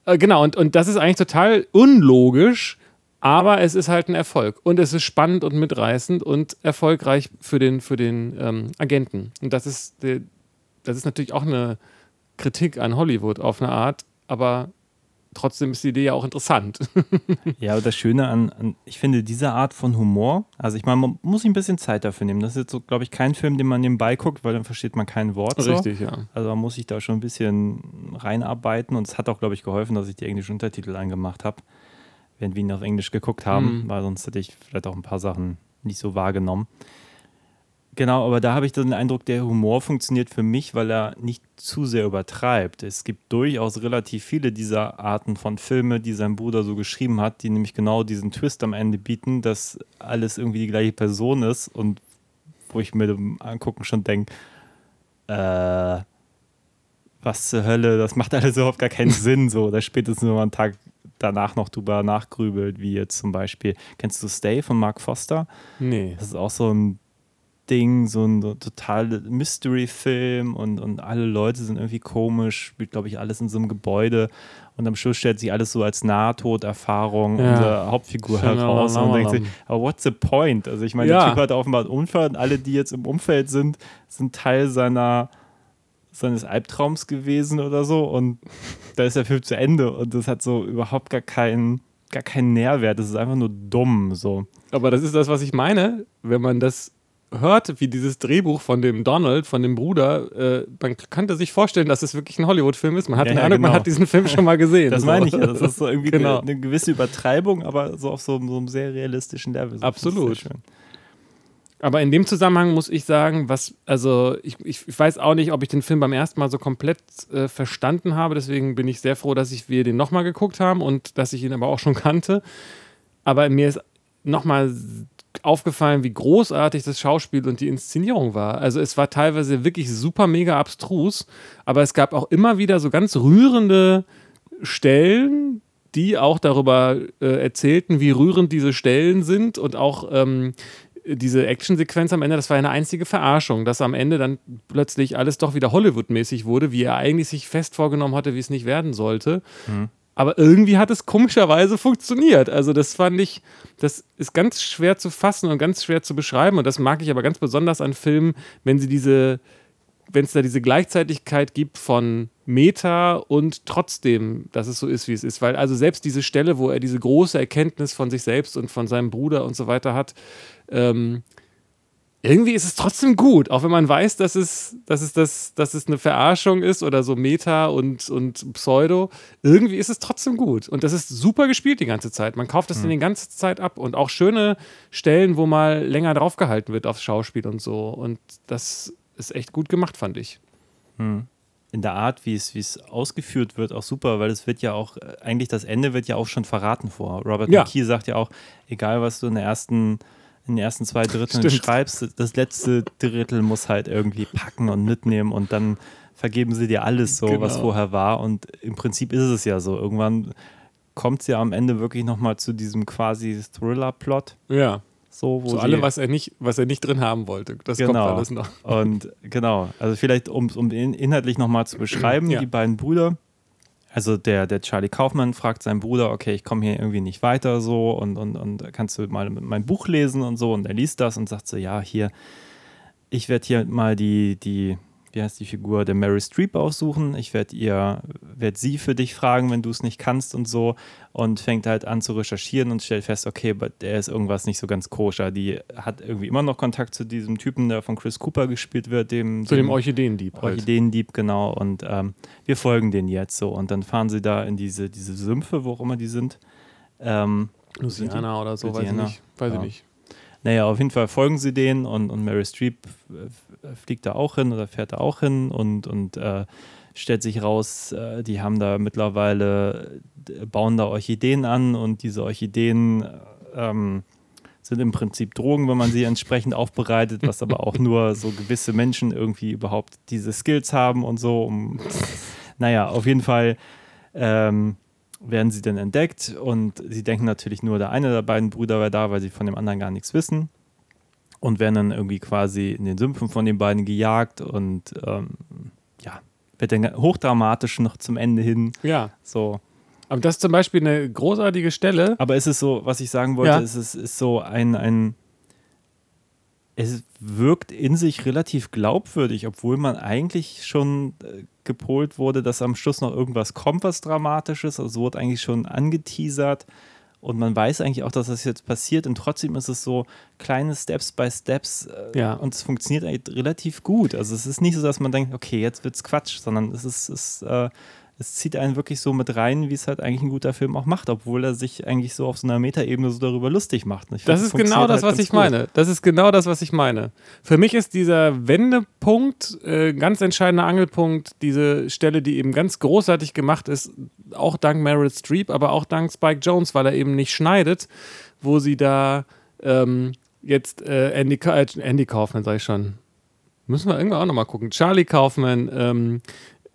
äh, genau, und, und das ist eigentlich total unlogisch, aber es ist halt ein Erfolg. Und es ist spannend und mitreißend und erfolgreich für den, für den ähm, Agenten. Und das ist, das ist natürlich auch eine Kritik an Hollywood auf eine Art, aber trotzdem ist die Idee ja auch interessant. Ja, aber das Schöne an, an, ich finde, diese Art von Humor, also ich meine, man muss sich ein bisschen Zeit dafür nehmen. Das ist jetzt so, glaube ich, kein Film, den man nebenbei guckt, weil dann versteht man kein Wort. So. Richtig, ja. Also man muss sich da schon ein bisschen reinarbeiten und es hat auch, glaube ich, geholfen, dass ich die englischen Untertitel eingemacht habe, während wir ihn auf Englisch geguckt haben, Mhm. weil sonst hätte ich vielleicht auch ein paar Sachen nicht so wahrgenommen. Genau, aber da habe ich den Eindruck, der Humor funktioniert für mich, weil er nicht zu sehr übertreibt. Es gibt durchaus relativ viele dieser Arten von Filme, die sein Bruder so geschrieben hat, die nämlich genau diesen Twist am Ende bieten, dass alles irgendwie die gleiche Person ist und wo ich mir beim Angucken schon denke, äh, was zur Hölle, das macht alles überhaupt gar keinen Sinn, so, oder spätestens, wenn man einen Tag danach noch drüber nachgrübelt, wie jetzt zum Beispiel, kennst du Stay von Mark Foster? Nee. Das ist auch so ein Ding, so ein so total Mystery-Film und, und alle Leute sind irgendwie komisch, spielt, glaube ich, alles in so einem Gebäude und am Schluss stellt sich alles so als Nahtoderfahrung Ja. unserer Hauptfigur Schön, heraus und denkt sich, aber what's the point? Also ich meine, Ja. der Typ hat offenbar einen Unfall und alle, die jetzt im Umfeld sind, sind Teil seiner seines Albtraums gewesen oder so und da ist der Film zu Ende und das hat so überhaupt gar keinen gar keinen Nährwert, das ist einfach nur dumm so. Aber das ist das, was ich meine, wenn man das hört, wie dieses Drehbuch von dem Donald, von dem Bruder, äh, man könnte sich vorstellen, dass es wirklich ein Hollywood-Film ist. Man hat Ja, den ja, man genau. hat diesen Film schon mal gesehen. Das so. meine ich ja. Das ist so irgendwie Genau. eine, eine gewisse Übertreibung, aber so auf so, so einem sehr realistischen Level. So, Absolut. Aber in dem Zusammenhang muss ich sagen, was, also ich, ich, ich weiß auch nicht, ob ich den Film beim ersten Mal so komplett äh, verstanden habe. Deswegen bin ich sehr froh, dass ich, wir den nochmal geguckt haben und dass ich ihn aber auch schon kannte. Aber mir ist nochmal aufgefallen, wie großartig das Schauspiel und die Inszenierung war. Also es war teilweise wirklich super mega abstrus, aber es gab auch immer wieder so ganz rührende Stellen, die auch darüber äh, erzählten, wie rührend diese Stellen sind und auch ähm, diese Actionsequenz am Ende, das war eine einzige Verarschung, dass am Ende dann plötzlich alles doch wieder Hollywood-mäßig wurde, wie er eigentlich sich fest vorgenommen hatte, wie es nicht werden sollte. Aber irgendwie hat es komischerweise funktioniert. Also das fand ich, das ist ganz schwer zu fassen und ganz schwer zu beschreiben. Und das mag ich aber ganz besonders an Filmen, wenn sie diese, wenn es da diese Gleichzeitigkeit gibt von Meta und trotzdem, dass es so ist, wie es ist. Weil also selbst diese Stelle, wo er diese große Erkenntnis von sich selbst und von seinem Bruder und so weiter hat, ähm, irgendwie ist es trotzdem gut, auch wenn man weiß, dass es, dass es, das, dass es eine Verarschung ist oder so Meta und, und Pseudo. Irgendwie ist es trotzdem gut. Und das ist super gespielt die ganze Zeit. Man kauft das Mhm. dann die ganze Zeit ab und auch schöne Stellen, wo mal länger draufgehalten wird aufs Schauspiel und so. Und das ist echt gut gemacht, fand ich. in der Art, wie es, wie es ausgeführt wird, auch super, weil es wird ja auch, äh, eigentlich das Ende wird ja auch schon verraten vor. Robert Ja. McKee sagt ja auch, egal was du in der ersten, in den ersten zwei Dritteln Stimmt. schreibst, das letzte Drittel muss halt irgendwie packen und mitnehmen und dann vergeben sie dir alles so, was Genau. vorher war. Und im Prinzip ist es ja so. Irgendwann kommt es ja am Ende wirklich nochmal zu diesem quasi Thriller-Plot. Ja. So, wo So sie- alle, was er nicht, was er nicht drin haben wollte. Das kommt Genau. alles noch. Und genau, also vielleicht, um um in, inhaltlich nochmal zu beschreiben, Ja. die beiden Brüder, also der, der Charlie Kaufmann fragt seinen Bruder, okay, ich komme hier irgendwie nicht weiter so und, und, und kannst du mal mein Buch lesen und so. Und er liest das und sagt so, ja, hier, ich werde hier mal die, die, wie heißt die Figur, der Mary Streep aussuchen. Ich werde ihr, werde sie für dich fragen, wenn du es nicht kannst und so. Und fängt halt an zu recherchieren und stellt fest, okay, der ist irgendwas nicht so ganz koscher. Die hat irgendwie immer noch Kontakt zu diesem Typen, der von Chris Cooper gespielt wird, dem, Zu dem Orchideendieb. Halt. Orchideendieb, genau. Und ähm, wir folgen denen jetzt so. Und dann fahren sie da in diese, diese Sümpfe, wo auch immer die sind. Ähm, Louisiana oder so, weiß ich Louisiana. nicht. Weiß Ja. ich nicht. Naja, auf jeden Fall folgen sie denen und, und Mary Streep äh, fliegt da auch hin oder fährt da auch hin und, und äh, stellt sich raus, äh, die haben da mittlerweile, bauen da Orchideen an und diese Orchideen äh, ähm, sind im Prinzip Drogen, wenn man sie entsprechend aufbereitet, was aber auch nur so gewisse Menschen irgendwie überhaupt diese Skills haben und so. Um, naja, auf jeden Fall ähm, werden sie dann entdeckt und sie denken natürlich nur, der eine der beiden Brüder wäre da, weil sie von dem anderen gar nichts wissen und werden dann irgendwie quasi in den Sümpfen von den beiden gejagt und ähm, ja, wird dann hochdramatisch noch zum Ende hin Ja. so. Aber das ist zum Beispiel eine großartige Stelle. Aber es ist so, was ich sagen wollte, Ja. es ist, ist so ein, ein, es wirkt in sich relativ glaubwürdig, obwohl man eigentlich schon äh, gepolt wurde, dass am Schluss noch irgendwas kommt, was Dramatisches. Also es wurde eigentlich schon angeteasert und man weiß eigentlich auch, dass das jetzt passiert und trotzdem ist es so kleine Steps by Steps äh, Ja. und es funktioniert eigentlich relativ gut. Also es ist nicht so, dass man denkt, okay, jetzt wird's Quatsch, sondern es ist, es, äh, es zieht einen wirklich so mit rein, wie es halt eigentlich ein guter Film auch macht, obwohl er sich eigentlich so auf so einer Metaebene so darüber lustig macht. Find, Das ist genau funktioniert das, halt was ich gut. meine. Das ist genau das, was ich meine. Für mich ist dieser Wendepunkt, äh, ganz entscheidender Angelpunkt, diese Stelle, die eben ganz großartig gemacht ist, auch dank Meryl Streep, aber auch dank Spike Jones, weil er eben nicht schneidet, wo sie da ähm, jetzt äh, Andy, äh, Andy Kaufman, sag ich schon. Müssen wir irgendwann auch nochmal gucken. Charlie Kaufman ähm,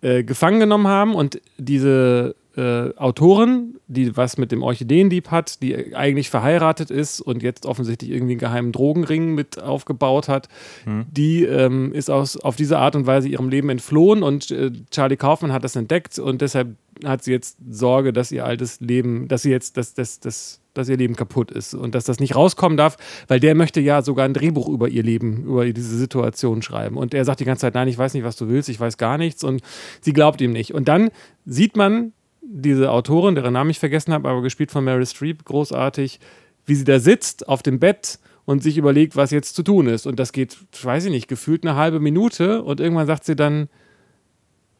äh, gefangen genommen haben und diese äh, Autorin, die was mit dem Orchideendieb hat, die eigentlich verheiratet ist und jetzt offensichtlich irgendwie einen geheimen Drogenring mit aufgebaut hat, die ähm, ist aus, auf diese Art und Weise ihrem Leben entflohen und äh, Charlie Kaufman hat das entdeckt und deshalb hat sie jetzt Sorge, dass ihr altes Leben, dass sie jetzt, dass, dass, dass, dass ihr Leben kaputt ist und dass das nicht rauskommen darf, weil der möchte ja sogar ein Drehbuch über ihr Leben, über diese Situation schreiben. Und er sagt die ganze Zeit, nein, ich weiß nicht, was du willst, ich weiß gar nichts und sie glaubt ihm nicht. Und dann sieht man diese Autorin, deren Namen ich vergessen habe, aber gespielt von Meryl Streep, großartig, wie sie da sitzt auf dem Bett und sich überlegt, was jetzt zu tun ist. Und das geht, weiß ich nicht, gefühlt eine halbe Minute und irgendwann sagt sie dann,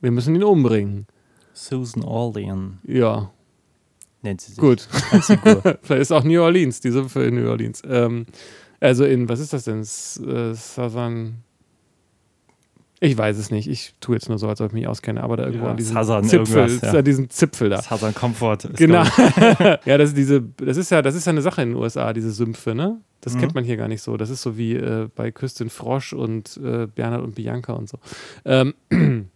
wir müssen ihn umbringen. Susan Orlean Ja, nennt sie sich. gut. Vielleicht ist auch New Orleans, die Sümpfe in New Orleans. Ähm, also in, was ist das denn? S äh, Southern. Ich weiß es nicht. Ich tue jetzt nur so, als ob ich mich auskenne, aber da irgendwo Ja, an diesem Southern Zipfel, ja. an diesem Zipfel da. Southern Comfort. Ist, Genau. ja, das ist diese, das ist ja, das ist ja eine Sache in den USA, diese Sümpfe, ne? Das Mhm. kennt man hier gar nicht so. Das ist so wie äh, bei Küstin Frosch und äh, Bernhard und Bianca und so. Ähm,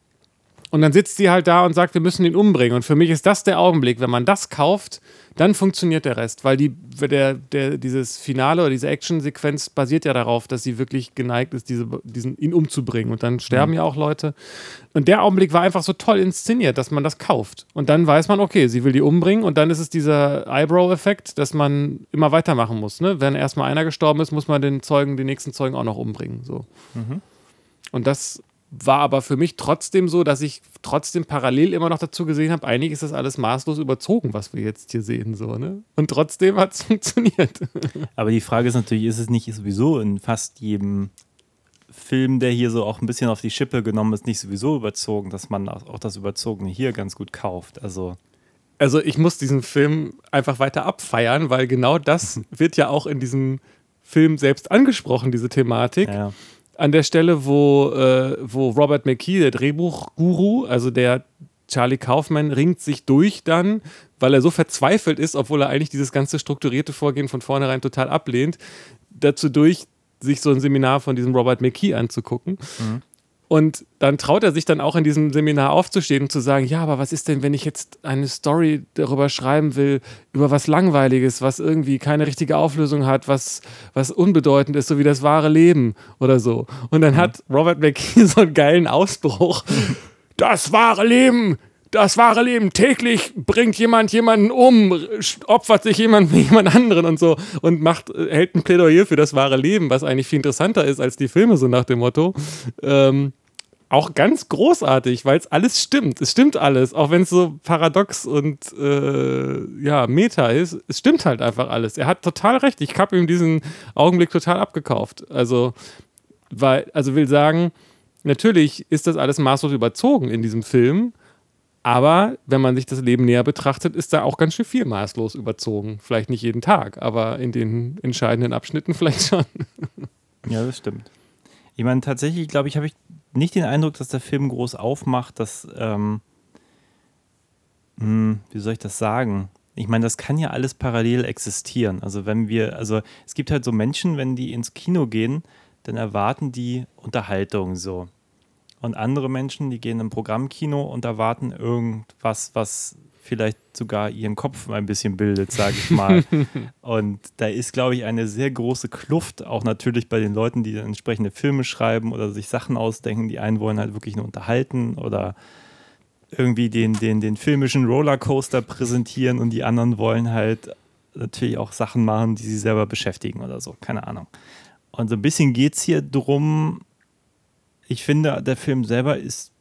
und dann sitzt sie halt da und sagt, wir müssen ihn umbringen. Und für mich ist das der Augenblick, wenn man das kauft, dann funktioniert der Rest, weil die, der, der, dieses Finale oder diese Action-Sequenz basiert ja darauf, dass sie wirklich geneigt ist, diese, diesen, ihn umzubringen. Und dann sterben ja auch Leute. Und der Augenblick war einfach so toll inszeniert, dass man das kauft. Und dann weiß man, okay, sie will die umbringen. Und dann ist es dieser Eyebrow-Effekt, dass man immer weitermachen muss. Ne? Wenn erstmal einer gestorben ist, muss man den Zeugen, den nächsten Zeugen auch noch umbringen. So. Und das war aber für mich trotzdem so, dass ich trotzdem parallel immer noch dazu gesehen habe, eigentlich ist das alles maßlos überzogen, was wir jetzt hier sehen. So, ne? Und trotzdem hat es funktioniert. Aber die Frage ist natürlich, ist es nicht sowieso in fast jedem Film, der hier so auch ein bisschen auf die Schippe genommen ist, nicht sowieso überzogen, dass man auch das Überzogene hier ganz gut kauft. Also Also ich muss diesen Film einfach weiter abfeiern, weil genau das wird ja auch in diesem Film selbst angesprochen, diese Thematik. ja, An der Stelle, wo, äh, wo Robert McKee, der Drehbuchguru, also der Charlie Kaufman, ringt sich durch dann, weil er so verzweifelt ist, obwohl er eigentlich dieses ganze strukturierte Vorgehen von vornherein total ablehnt, dazu durch, sich so ein Seminar von diesem Robert McKee anzugucken. Und dann traut er sich dann auch in diesem Seminar aufzustehen und zu sagen, ja, aber was ist denn, wenn ich jetzt eine Story darüber schreiben will, über was Langweiliges, was irgendwie keine richtige Auflösung hat, was, was unbedeutend ist, so wie das wahre Leben oder so. Und dann hat Robert McKee so einen geilen Ausbruch. Das wahre Leben! Das wahre Leben, täglich bringt jemand jemanden um, opfert sich jemand für jemand anderen und so und macht, hält ein Plädoyer für das wahre Leben, was eigentlich viel interessanter ist als die Filme, so nach dem Motto. Ähm, auch ganz großartig, weil es alles stimmt. Es stimmt alles, auch wenn es so paradox und äh, ja, Meta ist. Es stimmt halt einfach alles. Er hat total recht. Ich habe ihm diesen Augenblick total abgekauft. Also, weil, also will sagen, natürlich ist das alles maßlos überzogen in diesem Film. Aber wenn man sich das Leben näher betrachtet, ist da auch ganz schön viel maßlos überzogen. Vielleicht nicht jeden Tag, aber in den entscheidenden Abschnitten vielleicht schon. ja, das stimmt. Ich meine, tatsächlich, glaube ich, habe ich nicht den Eindruck, dass der Film groß aufmacht, dass, ähm, hm, wie soll ich das sagen? Ich meine, das kann ja alles parallel existieren. Also wenn wir, also es gibt halt so Menschen, wenn die ins Kino gehen, dann erwarten die Unterhaltung so. Und andere Menschen, die gehen im Programmkino und erwarten irgendwas, was vielleicht sogar ihren Kopf ein bisschen bildet, sage ich mal. und da ist, glaube ich, eine sehr große Kluft, auch natürlich bei den Leuten, die entsprechende Filme schreiben oder sich Sachen ausdenken. Die einen wollen halt wirklich nur unterhalten oder irgendwie den, den, den filmischen Rollercoaster präsentieren und die anderen wollen halt natürlich auch Sachen machen, die sie selber beschäftigen oder so. Keine Ahnung. Und so ein bisschen geht es hier drum, ich finde, der Film selber ist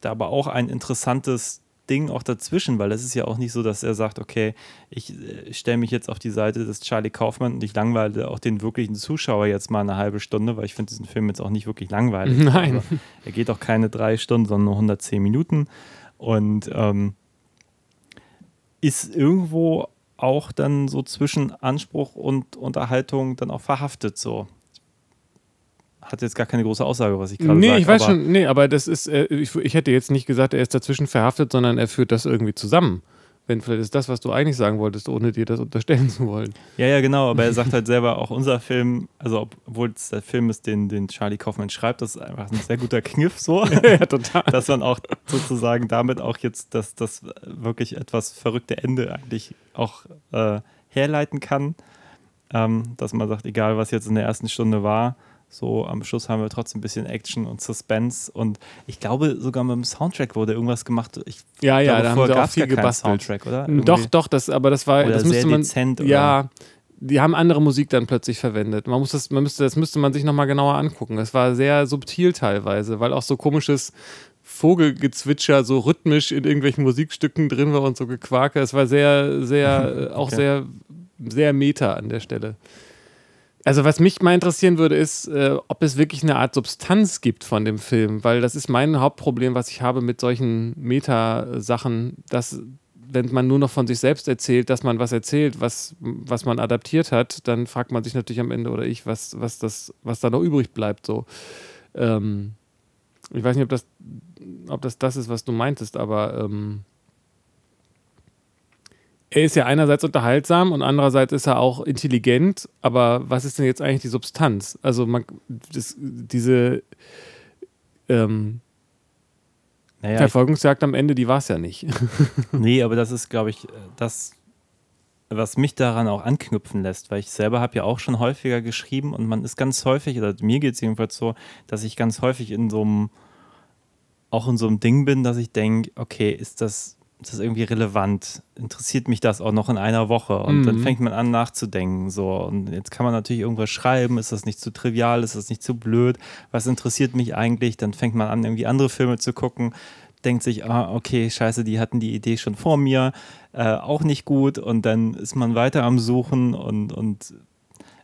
da aber auch ein interessantes Ding auch dazwischen, weil es ist ja auch nicht so, dass er sagt, okay, ich, ich stelle mich jetzt auf die Seite des Charlie Kaufmann und ich langweile auch den wirklichen Zuschauer jetzt mal eine halbe Stunde, weil ich finde diesen Film jetzt auch nicht wirklich langweilig. Nein. Also, er geht auch keine drei Stunden, sondern nur 110 Minuten und ähm, ist irgendwo auch dann so zwischen Anspruch und Unterhaltung dann auch verhaftet so hat jetzt gar keine große Aussage, was ich gerade Nee, sage. ich weiß schon, nee, aber das ist, äh, ich, ich hätte jetzt nicht gesagt, er ist dazwischen verhaftet, sondern er führt das irgendwie zusammen. Wenn vielleicht ist das, was du eigentlich sagen wolltest, ohne dir das unterstellen zu wollen. Ja, ja, genau, aber er sagt halt selber, auch unser Film, also obwohl es der Film ist, den, den Charlie Kaufman schreibt, das ist einfach ein sehr guter Kniff so, ja, total. dass man auch sozusagen damit auch jetzt das, das wirklich etwas verrückte Ende eigentlich auch äh, herleiten kann. Ähm, dass man sagt, egal was jetzt in der ersten Stunde war, so am Schluss haben wir trotzdem ein bisschen Action und Suspense und ich glaube sogar mit dem Soundtrack wurde irgendwas gemacht. Ich Ja, ja, glaube, da haben sie auch viel gebastelt. Soundtrack, oder? Doch, Irgendwie- doch, das, aber das war, Oder das sehr man, dezent, oder? ja, die haben andere Musik dann plötzlich verwendet. Man muss das, man müsste, das müsste man sich nochmal genauer angucken. Das war sehr subtil teilweise, weil auch so komisches Vogelgezwitscher so rhythmisch in irgendwelchen Musikstücken drin war und so Gequake. Es war sehr, sehr, äh, auch Okay. sehr, sehr meta an der Stelle. Also was mich mal interessieren würde, ist, äh, ob es wirklich eine Art Substanz gibt von dem Film, weil das ist mein Hauptproblem, was ich habe mit solchen Meta-Sachen, dass wenn man nur noch von sich selbst erzählt, dass man was erzählt, was, was man adaptiert hat, dann fragt man sich natürlich am Ende oder ich, was, was, das, was da noch übrig bleibt. So. Ähm, ich weiß nicht, ob das, ob das das ist, was du meintest, aber ähm, er ist ja einerseits unterhaltsam und andererseits ist er auch intelligent, aber was ist denn jetzt eigentlich die Substanz? Also man, das, diese ähm, naja, Verfolgungsjagd am Ende, die war es ja nicht. Nee, aber das ist, glaube ich, das, was mich daran auch anknüpfen lässt, weil ich selber habe ja auch schon häufiger geschrieben und man ist ganz häufig, oder mir geht es jedenfalls so, dass ich ganz häufig in so einem, auch in so einem Ding bin, dass ich denke, okay, ist das, ist das irgendwie relevant? Interessiert mich das auch noch in einer Woche? Und dann Mhm. fängt man an nachzudenken. So, und jetzt kann man natürlich irgendwas schreiben, ist das nicht zu trivial, ist das nicht zu blöd? Was interessiert mich eigentlich? Dann fängt man an, irgendwie andere Filme zu gucken denkt sich, ah, okay, scheiße, die hatten die Idee schon vor mir, äh, auch nicht gut und dann ist man weiter am Suchen und, und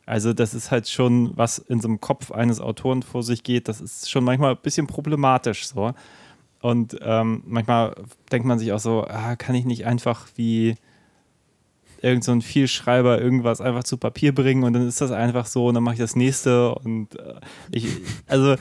Also das ist halt schon, was in so einem Kopf eines Autoren vor sich geht, das ist schon manchmal ein bisschen problematisch so. Und ähm, manchmal denkt man sich auch so, ah, kann ich nicht einfach wie irgend so ein Vielschreiber irgendwas einfach zu Papier bringen und dann ist das einfach so und dann mache ich das nächste und äh, ich, also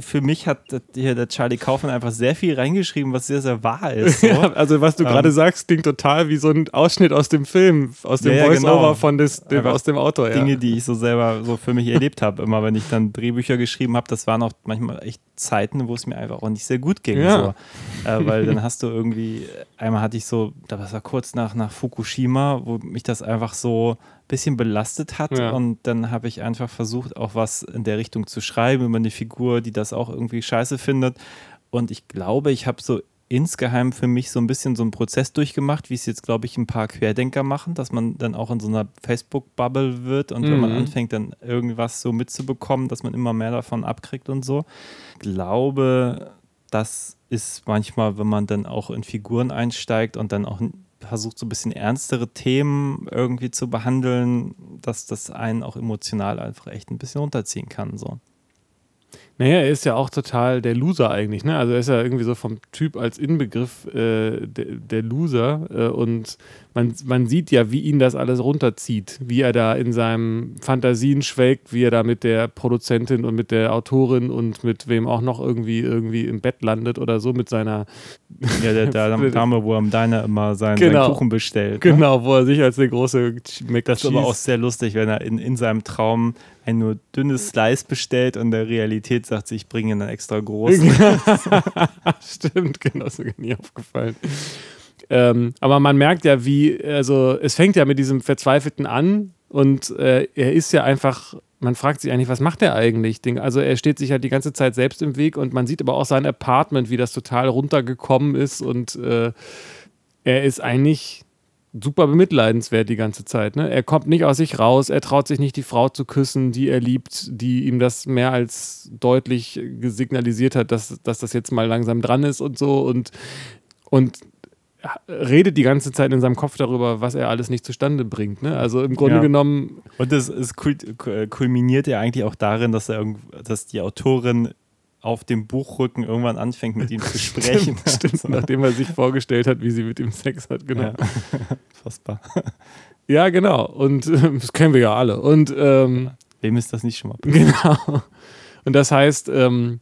für mich hat hier der Charlie Kaufmann einfach sehr viel reingeschrieben, was sehr, sehr wahr ist. So. Ja, also was du gerade Ähm, sagst, klingt total wie so ein Ausschnitt aus dem Film, aus dem Ja, Voice-Over genau. von des, dem, aus dem Autor. Ja. Dinge, die ich so selber so für mich erlebt habe. Immer wenn ich dann Drehbücher geschrieben habe, das waren auch manchmal echt Zeiten, wo es mir einfach auch nicht sehr gut ging. Ja. So. Äh, weil dann hast du irgendwie, einmal hatte ich so, das war kurz nach, nach Fukushima, wo mich das einfach so bisschen belastet hat. Ja. Und dann habe ich einfach versucht, auch was in der Richtung zu schreiben über eine Figur, die das auch irgendwie scheiße findet. Und ich glaube, ich habe so insgeheim für mich so ein bisschen so einen Prozess durchgemacht, wie es jetzt, glaube ich, ein paar Querdenker machen, dass man dann auch in so einer Facebook-Bubble wird und wenn man Mhm. anfängt, dann irgendwas so mitzubekommen, dass man immer mehr davon abkriegt und so. Glaube, das ist manchmal, wenn man dann auch in Figuren einsteigt und dann auch versucht, so ein bisschen ernstere Themen irgendwie zu behandeln, dass das einen auch emotional einfach echt ein bisschen runterziehen kann. So. Naja, er ist ja auch total der Loser eigentlich, ne? Also er ist ja irgendwie so vom Typ als Inbegriff äh, der, der Loser äh, und man, man sieht ja, wie ihn das alles runterzieht, wie er da in seinen Fantasien schwelgt, wie er da mit der Produzentin und mit der Autorin und mit wem auch noch irgendwie irgendwie im Bett landet oder so mit seiner Ja, der, der Dame, wo am Diner immer seinen, Genau. seinen Kuchen bestellt. Ne? genau, wo er sich als der große Mac Das ist aber auch sehr lustig, wenn er in, in seinem Traum ein nur dünnes Slice bestellt und der Realität sagt sie, ich bringe ihn dann extra groß. Stimmt, genau, mir nie aufgefallen. Ähm, aber man merkt ja, wie, also es fängt ja mit diesem Verzweifelten an und äh, er ist ja einfach, man fragt sich eigentlich, was macht er eigentlich? Also er steht sich halt die ganze Zeit selbst im Weg und man sieht aber auch sein Apartment, wie das total runtergekommen ist und äh, er ist eigentlich super bemitleidenswert die ganze Zeit. Ne? Er kommt nicht aus sich raus, er traut sich nicht, die Frau zu küssen, die er liebt, die ihm das mehr als deutlich signalisiert hat, dass, dass das jetzt mal langsam dran ist und so und, und redet die ganze Zeit in seinem Kopf darüber, was er alles nicht zustande bringt. Ne? Also im Grunde Ja. genommen, Und das es kul- äh, kulminiert ja eigentlich auch darin, dass, er dass die Autorin auf dem Buchrücken irgendwann anfängt, mit ihm zu sprechen. stimmt, So. nachdem er sich vorgestellt hat, wie sie mit ihm Sex hat, genau. Ja. Fassbar. Ja, genau. Und ähm, das kennen wir ja alle. Und ähm, Wem ist das nicht schon mal passiert? Genau. Und das heißt, ähm,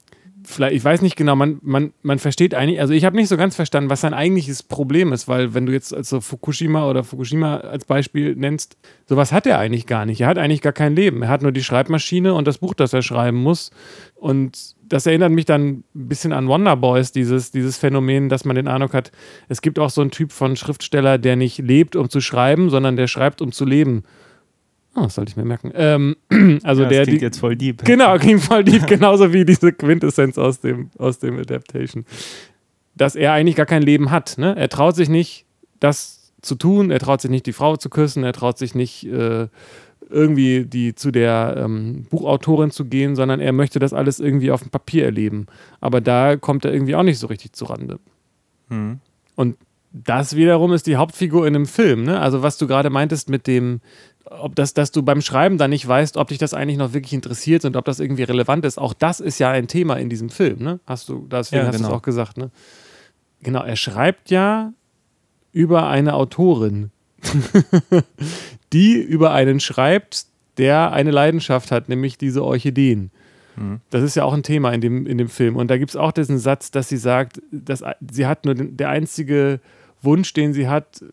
vielleicht, ich weiß nicht genau, man, man, man versteht eigentlich, also ich habe nicht so ganz verstanden, was sein eigentliches Problem ist, weil wenn du jetzt also Fukushima oder Fukushima als Beispiel nennst, sowas hat er eigentlich gar nicht. Er hat eigentlich gar kein Leben. Er hat nur die Schreibmaschine und das Buch, das er schreiben muss. Und das erinnert mich dann ein bisschen an Wonder Boys, dieses, dieses Phänomen, dass man den Eindruck hat, es gibt auch so einen Typ von Schriftsteller, der nicht lebt, um zu schreiben, sondern der schreibt, um zu leben. Oh, das sollte ich mir merken. Ähm, also ja, der das klingt die, jetzt voll deep. Genau, ging voll deep, genauso wie diese Quintessenz aus dem, aus dem Adaptation. Dass er eigentlich gar kein Leben hat. Ne? Er traut sich nicht, das zu tun, er traut sich nicht, die Frau zu küssen, er traut sich nicht, äh, irgendwie die, zu der ähm, Buchautorin zu gehen, sondern er möchte das alles irgendwie auf dem Papier erleben. Aber da kommt er irgendwie auch nicht so richtig zurande. Hm. Und das wiederum ist die Hauptfigur in einem Film. Ne? Also was du gerade meintest mit dem, ob das, dass du beim Schreiben dann nicht weißt, ob dich das eigentlich noch wirklich interessiert und ob das irgendwie relevant ist. Auch das ist ja ein Thema in diesem Film. Ne? Hast du, deswegen Ja, hast du es genau. auch gesagt. Ne? Genau, er schreibt ja über eine Autorin, die über einen schreibt, der eine Leidenschaft hat, nämlich diese Orchideen. Das ist ja auch ein Thema in dem, in dem Film. Und da gibt es auch diesen Satz, dass sie sagt, dass sie hat nur den, der einzige Wunsch, den sie hat,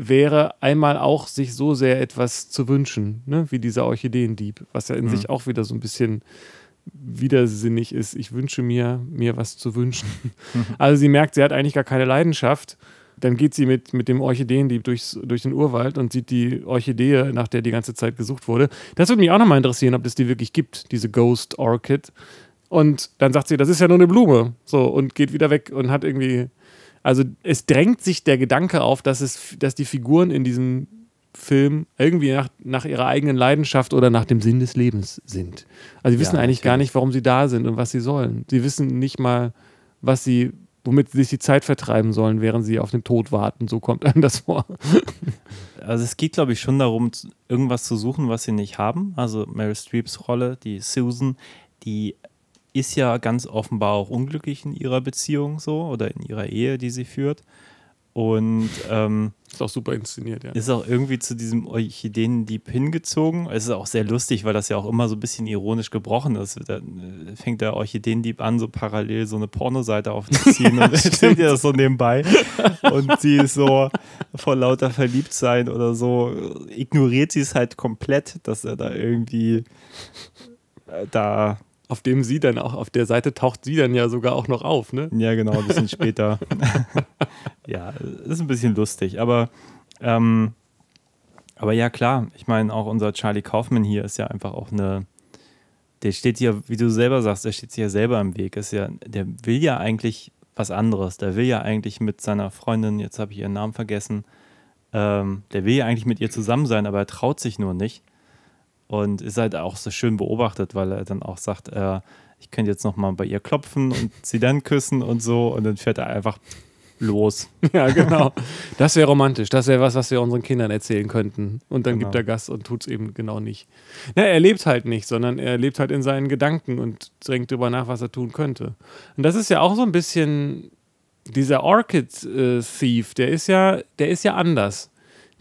wäre einmal auch sich so sehr etwas zu wünschen, ne? wie dieser Orchideendieb, was ja in sich auch wieder so ein bisschen widersinnig ist. Ich wünsche mir, mir was zu wünschen. Also sie merkt, sie hat eigentlich gar keine Leidenschaft. Dann geht sie mit, mit dem Orchideendieb durchs, durch den Urwald und sieht die Orchidee, nach der die ganze Zeit gesucht wurde. Das würde mich auch nochmal interessieren, ob es die wirklich gibt, diese Ghost Orchid. Und dann sagt sie, das ist ja nur eine Blume. So, und geht wieder weg und hat irgendwie. Also es drängt sich der Gedanke auf, dass, es, dass die Figuren in diesem Film irgendwie nach, nach ihrer eigenen Leidenschaft oder nach dem Sinn des Lebens sind. Also sie wissen Ja, eigentlich gar nicht, warum sie da sind und was sie sollen. Sie wissen nicht mal, was sie womit sie sich die Zeit vertreiben sollen, während sie auf den Tod warten. So kommt einem das vor. Also es geht, glaube ich, schon darum, irgendwas zu suchen, was sie nicht haben. Also Meryl Streeps Rolle, die Susan, die ist ja ganz offenbar auch unglücklich in ihrer Beziehung so oder in ihrer Ehe, die sie führt. Und ähm, Ist auch super inszeniert, ja. ist auch irgendwie zu diesem Orchideendieb hingezogen. Es ist auch sehr lustig, weil das ja auch immer so ein bisschen ironisch gebrochen ist. Da äh, fängt der Orchideendieb an, so parallel so eine Pornoseite aufzuziehen und stellt ihr das so nebenbei. Und sie ist so vor lauter Verliebtsein oder so, ignoriert sie es halt komplett, dass er da irgendwie äh, da, Auf dem sie dann auch, auf der Seite taucht sie dann ja sogar auch noch auf, ne? ja genau, ein bisschen später. ja, ist ein bisschen lustig, aber ähm, aber ja, klar, ich meine, auch unser Charlie Kaufman hier ist ja einfach auch eine, der steht ja, wie du selber sagst, der steht sich ja selber im Weg. Ist ja, der will ja eigentlich was anderes. Der will ja eigentlich mit seiner Freundin, jetzt habe ich ihren Namen vergessen, ähm, der will ja eigentlich mit ihr zusammen sein, aber er traut sich nur nicht. Und ist halt auch so schön beobachtet, weil er dann auch sagt, äh, ich könnte jetzt nochmal bei ihr klopfen und sie dann küssen und so. Und dann fährt er einfach los. Ja, genau. Das wäre romantisch. Das wäre was, was wir unseren Kindern erzählen könnten. Und dann Genau. gibt er Gas und tut es eben genau nicht. Na, er lebt halt nicht, sondern er lebt halt in seinen Gedanken und denkt darüber nach, was er tun könnte. Und das ist ja auch so ein bisschen dieser Orchid-Thief, der ist ja, der ist ja anders.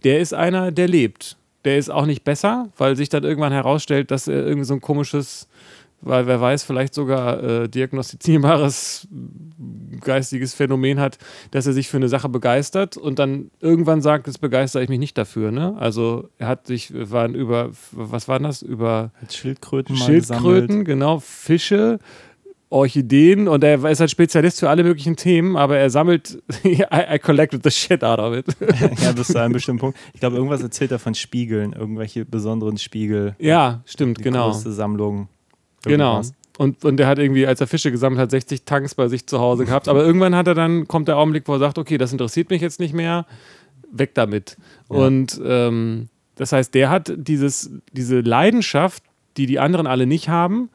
Der ist einer, der lebt. Der ist auch nicht besser, weil sich dann irgendwann herausstellt, dass er irgendwie so ein komisches, weil wer weiß, vielleicht sogar äh, diagnostizierbares geistiges Phänomen hat, dass er sich für eine Sache begeistert und dann irgendwann sagt, jetzt begeistere ich mich nicht dafür. Ne? Also er hat sich, waren über, was war das? Über Schildkröten mal Schildkröten, gesammelt. genau, Fische, Orchideen und er ist halt Spezialist für alle möglichen Themen, aber er sammelt, I, I collected the shit out of it. ja, bis zu einem bestimmten Punkt. Ich glaube, irgendwas erzählt er von Spiegeln, irgendwelche besonderen Spiegel. ja, stimmt, Die genau. größte Sammlung. Genau. Irgendwas. Und, und der hat irgendwie, als er Fische gesammelt hat, 60 Tanks bei sich zu Hause gehabt. Aber irgendwann hat er dann, kommt der Augenblick, wo er sagt, okay, das interessiert mich jetzt nicht mehr, weg damit. Ja. Und ähm, das heißt, der hat dieses, diese Leidenschaft, die die anderen alle nicht haben,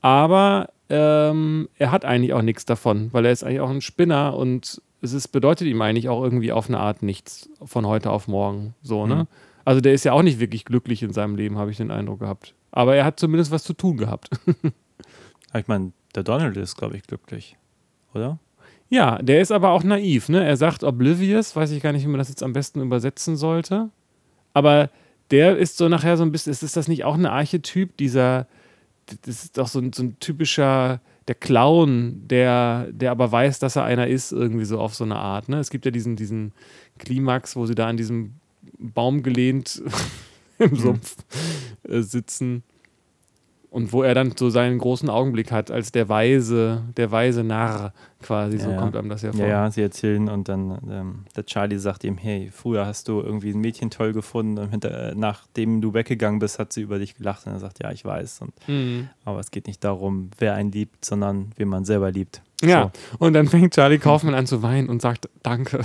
aber ähm, er hat eigentlich auch nichts davon, weil er ist eigentlich auch ein Spinner und es ist, bedeutet ihm eigentlich auch irgendwie auf eine Art nichts von heute auf morgen. So, ne? Mhm. Also der ist ja auch nicht wirklich glücklich in seinem Leben, habe ich den Eindruck gehabt. Aber er hat zumindest was zu tun gehabt. Ich meine, der Donald ist, glaube ich, glücklich. Oder? Ja, der ist aber auch naiv, ne? Er sagt oblivious, weiß ich gar nicht, wie man das jetzt am besten übersetzen sollte. Aber der ist so nachher so ein bisschen, ist, ist das nicht auch ein Archetyp dieser, das ist doch so ein, so ein typischer, der Clown, der, der aber weiß, dass er einer ist, irgendwie so auf so eine Art, ne? Es gibt ja diesen, diesen Klimax, wo sie da an diesem Baum gelehnt im Sumpf äh, sitzen. Und wo er dann so seinen großen Augenblick hat, als der weise, der weise Narr quasi, so Ja, ja. kommt einem das ja vor. Ja, ja, sie erzählen und dann ähm, der Charlie sagt ihm, hey, früher hast du irgendwie ein Mädchen toll gefunden und hinter, äh, nachdem du weggegangen bist, hat sie über dich gelacht und er sagt, ja, ich weiß. Und, Mhm. aber es geht nicht darum, wer einen liebt, sondern wen man selber liebt. Ja, und dann fängt Charlie Kaufmann an zu weinen und sagt Danke.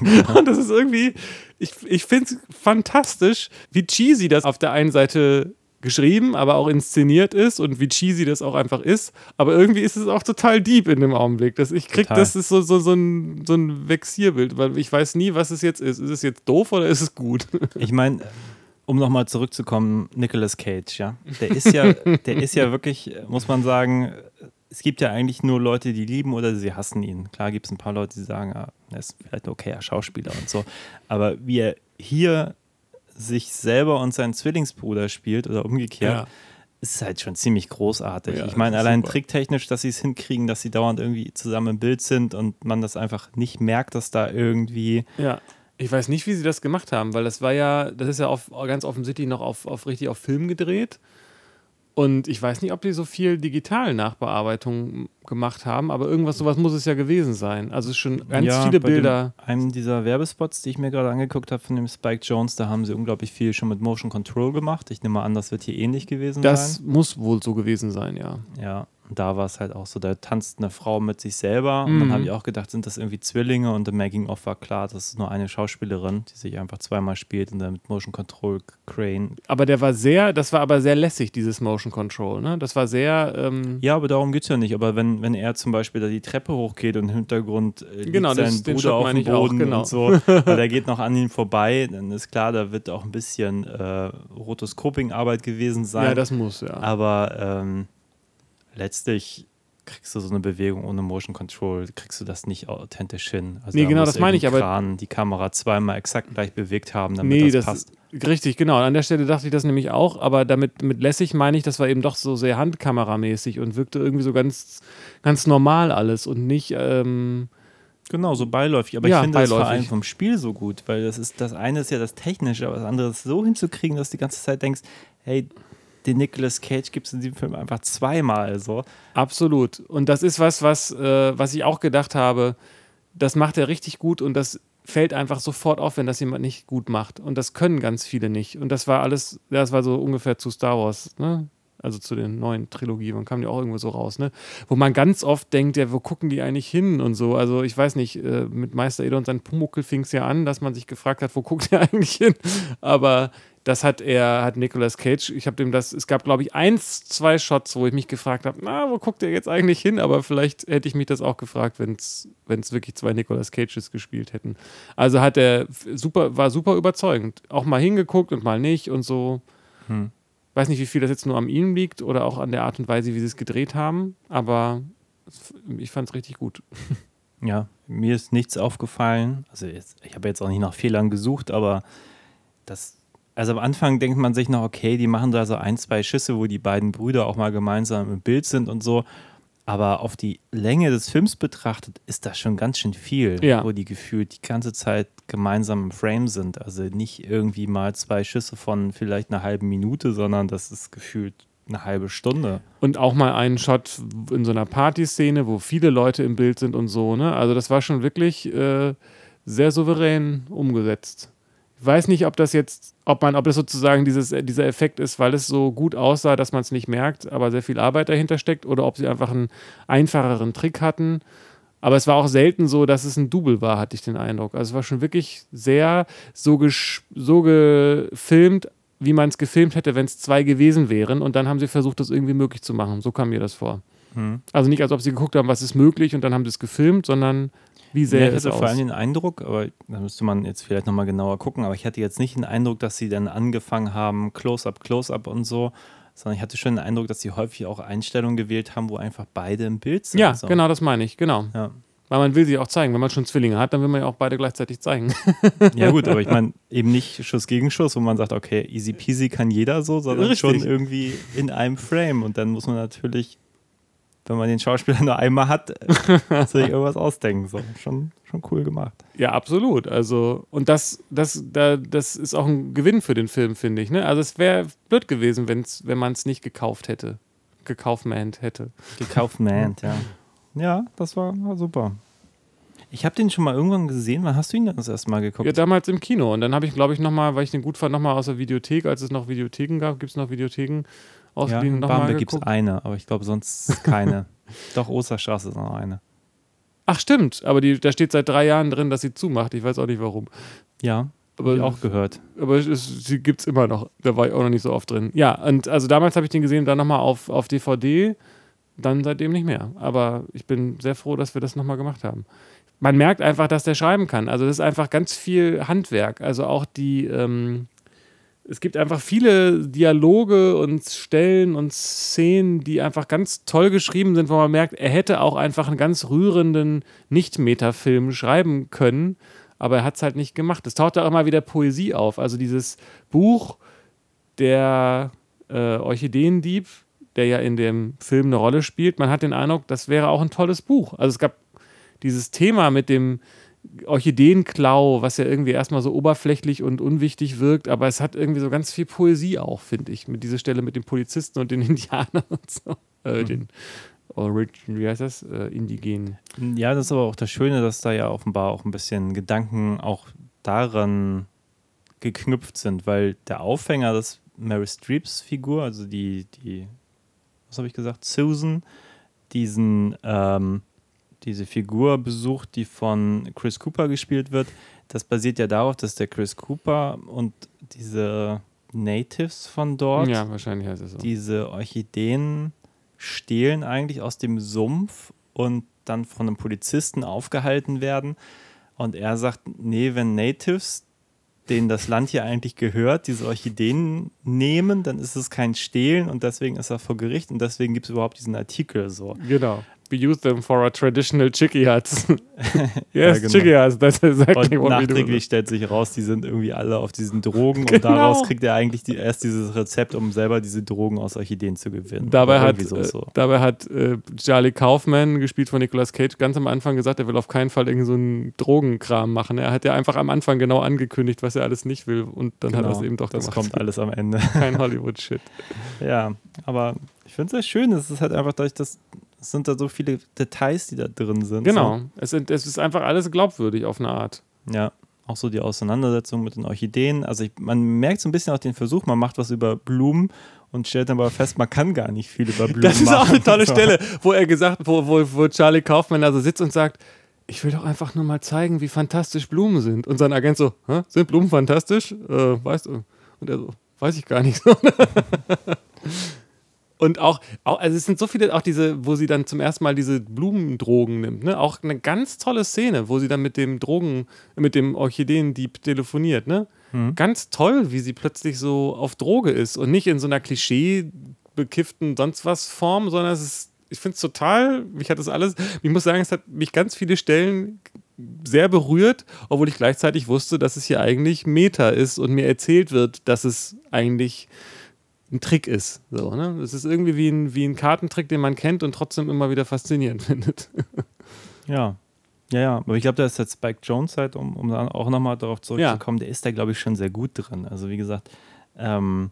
Genau. und das ist irgendwie, ich, ich finde es fantastisch, wie cheesy das auf der einen Seite geschrieben, aber auch inszeniert ist und wie cheesy das auch einfach ist. Aber irgendwie ist es auch total deep in dem Augenblick. Dass ich krieg, Total. das ist so, so, so, ein, so ein Vexierbild, weil ich weiß nie, was es jetzt ist. Ist es jetzt doof oder ist es gut? Ich meine, um nochmal zurückzukommen, Nicolas Cage, ja. Der ist ja, der ist ja wirklich, muss man sagen, es gibt ja eigentlich nur Leute, die lieben oder sie hassen ihn. Klar gibt es ein paar Leute, die sagen, ah, er ist vielleicht ein okayer Schauspieler und so. Aber wie er hier sich selber und seinen Zwillingsbruder spielt oder umgekehrt, Ja. ist halt schon ziemlich großartig. Ja, ich meine, allein super. tricktechnisch, dass sie es hinkriegen, dass sie dauernd irgendwie zusammen im Bild sind und man das einfach nicht merkt, dass da irgendwie Ja. Ich weiß nicht, wie sie das gemacht haben, weil das war ja, das ist ja auf, ganz offensichtlich noch auf, auf richtig auf Film gedreht. Und ich weiß nicht, ob die so viel Digital-Nachbearbeitung gemacht haben, aber irgendwas sowas muss es ja gewesen sein. Also schon ganz Ja, viele bei dem- Bilder. einem dieser Werbespots, die ich mir gerade angeguckt habe von dem Spike Jones, da haben sie unglaublich viel schon mit Motion Control gemacht. Ich nehme mal an, das wird hier ähnlich gewesen Das sein. muss wohl so gewesen sein, ja. Ja. Und da war es halt auch so, da tanzt eine Frau mit sich selber. Und dann Mhm. habe ich auch gedacht, sind das irgendwie Zwillinge? Und im Making-of war klar, das ist nur eine Schauspielerin, die sich einfach zweimal spielt und dann mit Motion Control Crane. Aber der war sehr, das war aber sehr lässig, dieses Motion Control. Ne? Das war sehr. Ähm, Ja, aber darum geht es ja nicht. Aber wenn, wenn er zum Beispiel da die Treppe hochgeht und im Hintergrund äh, liegt Genau, sein Bruder auf dem ich auch, Boden genau. und so, weil er geht noch an ihm vorbei, dann ist klar, da wird auch ein bisschen äh, Rotoscoping-Arbeit gewesen sein. ja, das muss, ja. Aber ähm, letztlich kriegst du so eine Bewegung ohne Motion Control, kriegst du das nicht authentisch hin. Also Nee, da genau, das meine ich, aber- Kran die Kamera zweimal exakt gleich bewegt haben, damit Nee, das, das passt. richtig, genau. An der Stelle dachte ich das nämlich auch, aber damit mit lässig meine ich, das war eben doch so sehr handkameramäßig und wirkte irgendwie so ganz, ganz normal alles und nicht. Ähm, Genau, so beiläufig. Aber Ja, ich finde das vor allem vom Spiel so gut, weil das ist das eine ist ja das Technische, aber das andere ist so hinzukriegen, dass du die ganze Zeit denkst, hey, den Nicolas Cage gibt es in diesem Film einfach zweimal so. Absolut. Und das ist was, was, äh, was ich auch gedacht habe, das macht er richtig gut und das fällt einfach sofort auf, wenn das jemand nicht gut macht. Und das können ganz viele nicht. Und das war alles, das war so ungefähr zu Star Wars, ne? Also zu den neuen Trilogien, man kam die auch irgendwo so raus, ne? Wo man ganz oft denkt, ja, wo gucken die eigentlich hin und so. Also ich weiß nicht, äh, mit Meister Eder und seinem Pumuckel fing es ja an, dass man sich gefragt hat, wo guckt er eigentlich hin? Aber das hat er, hat Nicolas Cage, ich habe dem das, es gab glaube ich eins, zwei Shots, wo ich mich gefragt habe, na, wo guckt er jetzt eigentlich hin? Aber vielleicht hätte ich mich das auch gefragt, wenn es wirklich zwei Nicolas Cages gespielt hätten. Also hat er super, war super überzeugend. Auch mal hingeguckt und mal nicht und so. Hm. Weiß nicht, wie viel das jetzt nur an ihm liegt oder auch an der Art und Weise, wie sie es gedreht haben, aber ich fand es richtig gut. Ja, mir ist nichts aufgefallen. Also jetzt, ich habe jetzt auch nicht nach Fehlern gesucht, aber das, also am Anfang denkt man sich noch, okay, die machen da so ein, zwei Schüsse, wo die beiden Brüder auch mal gemeinsam im Bild sind und so. Aber auf die Länge des Films betrachtet ist das schon ganz schön viel, Ja. wo die gefühlt die ganze Zeit gemeinsam im Frame sind. Also nicht irgendwie mal zwei Schüsse von vielleicht einer halben Minute, sondern das ist gefühlt eine halbe Stunde. Und auch mal einen Shot in so einer Partyszene, wo viele Leute im Bild sind und so, ne? Also das war schon wirklich äh, sehr souverän umgesetzt. Ich weiß nicht, ob das jetzt, ob man, ob das sozusagen dieses, äh, dieser Effekt ist, weil es so gut aussah, dass man es nicht merkt, aber sehr viel Arbeit dahinter steckt, oder ob sie einfach einen einfacheren Trick hatten. Aber es war auch selten so, dass es ein Double war, hatte ich den Eindruck. Also es war schon wirklich sehr so, so gefilmt, wie man es gefilmt hätte, wenn es zwei gewesen wären. Und dann haben sie versucht, das irgendwie möglich zu machen. So kam mir das vor. Hm. Also nicht, als ob sie geguckt haben, was ist möglich und dann haben sie es gefilmt, sondern wie Ja, sähe ich hatte vor allem den Eindruck, aber da müsste man jetzt vielleicht nochmal genauer gucken, aber ich hatte jetzt nicht den Eindruck, dass sie dann angefangen haben, Close-Up, Close-Up und so, sondern ich hatte schon den Eindruck, dass sie häufig auch Einstellungen gewählt haben, wo einfach beide im Bild sind. ja, so. genau, das meine ich, genau. Ja. Weil man will sie auch zeigen. Wenn man schon Zwillinge hat, dann will man ja auch beide gleichzeitig zeigen. ja gut, aber ich meine eben nicht Schuss gegen Schuss, wo man sagt, okay, easy peasy kann jeder so, sondern Richtig. schon irgendwie in einem Frame und dann muss man natürlich, wenn man den Schauspieler nur einmal hat, sich irgendwas ausdenken. So, schon, schon cool gemacht. Ja, absolut. Also, und das, das, da, das ist auch ein Gewinn für den Film, finde ich. Ne? Also es wäre blöd gewesen, wenn's, wenn man es nicht gekauft hätte. Gekaufmant hätte. Gekauft man, ja. Ja, das war, war super. Ich habe den schon mal irgendwann gesehen. Wann hast du ihn denn das erste Mal geguckt? Ja, damals im Kino. Und dann habe ich, glaube ich, nochmal, weil ich den gut fand, nochmal aus der Videothek, als es noch Videotheken gab, gibt es noch Videotheken ja ausgeliehen, in nochmal Barmbek gibt es eine, aber ich glaube sonst keine. Doch, Osterstraße ist noch eine. Ach, stimmt. Aber die, da steht seit drei Jahren drin, dass sie zumacht. Ich weiß auch nicht warum. Ja, Aber habe ich auch gehört. aber es, sie gibt es immer noch. Da war ich auch noch nicht so oft drin. Ja, und also damals habe ich den gesehen, dann nochmal auf, auf DVD, dann seitdem nicht mehr. Aber ich bin sehr froh, dass wir das nochmal gemacht haben. Man merkt einfach, dass der schreiben kann. Also das ist einfach ganz viel Handwerk. Also auch die, ähm, es gibt einfach viele Dialoge und Stellen und Szenen, die einfach ganz toll geschrieben sind, wo man merkt, er hätte auch einfach einen ganz rührenden Nicht-Meta-Film schreiben können, aber er hat es halt nicht gemacht. Es taucht auch immer wieder Poesie auf. Also dieses Buch, der äh, Orchideendieb, der ja in dem Film eine Rolle spielt, man hat den Eindruck, das wäre auch ein tolles Buch. Also es gab dieses Thema mit dem Orchideenklau, was ja irgendwie erstmal so oberflächlich und unwichtig wirkt, aber es hat irgendwie so ganz viel Poesie auch, finde ich, mit dieser Stelle mit den Polizisten und den Indianern und so. Äh, Den Origin, wie heißt das? Äh, Indigenen. Ja, das ist aber auch das Schöne, dass da ja offenbar auch ein bisschen Gedanken auch daran geknüpft sind, weil der Aufhänger des Mary Streeps Figur, also die, die, was habe ich gesagt, Susan, diesen, ähm, diese Figur besucht, die von Chris Cooper gespielt wird. Das basiert ja darauf, dass der Chris Cooper und diese Natives von dort Ja, wahrscheinlich heißt es so. diese Orchideen stehlen eigentlich aus dem Sumpf und dann von einem Polizisten aufgehalten werden. Und er sagt, nee, wenn Natives, denen das Land hier eigentlich gehört, diese Orchideen nehmen, dann ist es kein Stehlen und deswegen ist er vor Gericht und deswegen gibt es überhaupt diesen Artikel so. Genau. We use them for our traditional chicky huts. yes, genau. chicky huts. That's exactly Und what we do. nachträglich stellt sich raus, die sind irgendwie alle auf diesen Drogen Genau. und daraus kriegt er eigentlich die, erst dieses Rezept, um selber diese Drogen aus Orchideen zu gewinnen. Dabei hat, irgendwie äh, so. dabei hat äh, Charlie Kaufman, gespielt von Nicolas Cage, ganz am Anfang gesagt, er will auf keinen Fall irgend so einen Drogenkram machen. Er hat ja einfach am Anfang genau angekündigt, was er alles nicht will und dann hat er es eben doch Genau, das gemacht. kommt alles am Ende. Kein Hollywood-Shit. Ja, aber ich finde es sehr schön. Es ist halt einfach dadurch, dass es sind da so viele Details, die da drin sind. Genau. Es, sind, es ist einfach alles glaubwürdig auf eine Art. So. Ja, auch so die Auseinandersetzung mit den Orchideen. Also ich, man merkt so ein bisschen auch den Versuch, man macht was über Blumen und stellt dann aber fest, man kann gar nicht viel über Blumen Das ist auch eine tolle So. Stelle, wo er gesagt, wo, wo, wo Charlie Kaufman da so sitzt und sagt, ich will doch einfach nur mal zeigen, wie fantastisch Blumen sind. Und sein Agent so, Hä? sind Blumen fantastisch? Äh, weißt du? Und er so, weiß ich gar nicht so. Und auch, auch, also es sind so viele, auch diese, wo sie dann zum ersten Mal diese Blumendrogen nimmt, ne? Auch eine ganz tolle Szene, wo sie dann mit dem Drogen, mit dem Orchideendieb telefoniert, ne? Ganz toll, wie sie plötzlich so auf Droge ist und nicht in so einer Klischee bekifften sonst was Form, sondern es ist, ich finde es total, mich hat das alles, ich muss sagen, es hat mich ganz viele Stellen sehr berührt, obwohl ich gleichzeitig wusste, dass es hier eigentlich Meta ist und mir erzählt wird, dass es eigentlich ein Trick ist. So, ne? Es ist irgendwie wie ein, wie ein Kartentrick, den man kennt und trotzdem immer wieder faszinierend findet. Ja. Ja, ja, aber ich glaube, da ist jetzt Spike Jones halt, um, um dann auch nochmal darauf zurückzukommen, der ist da, glaube ich, schon sehr gut drin. Also wie gesagt, ähm,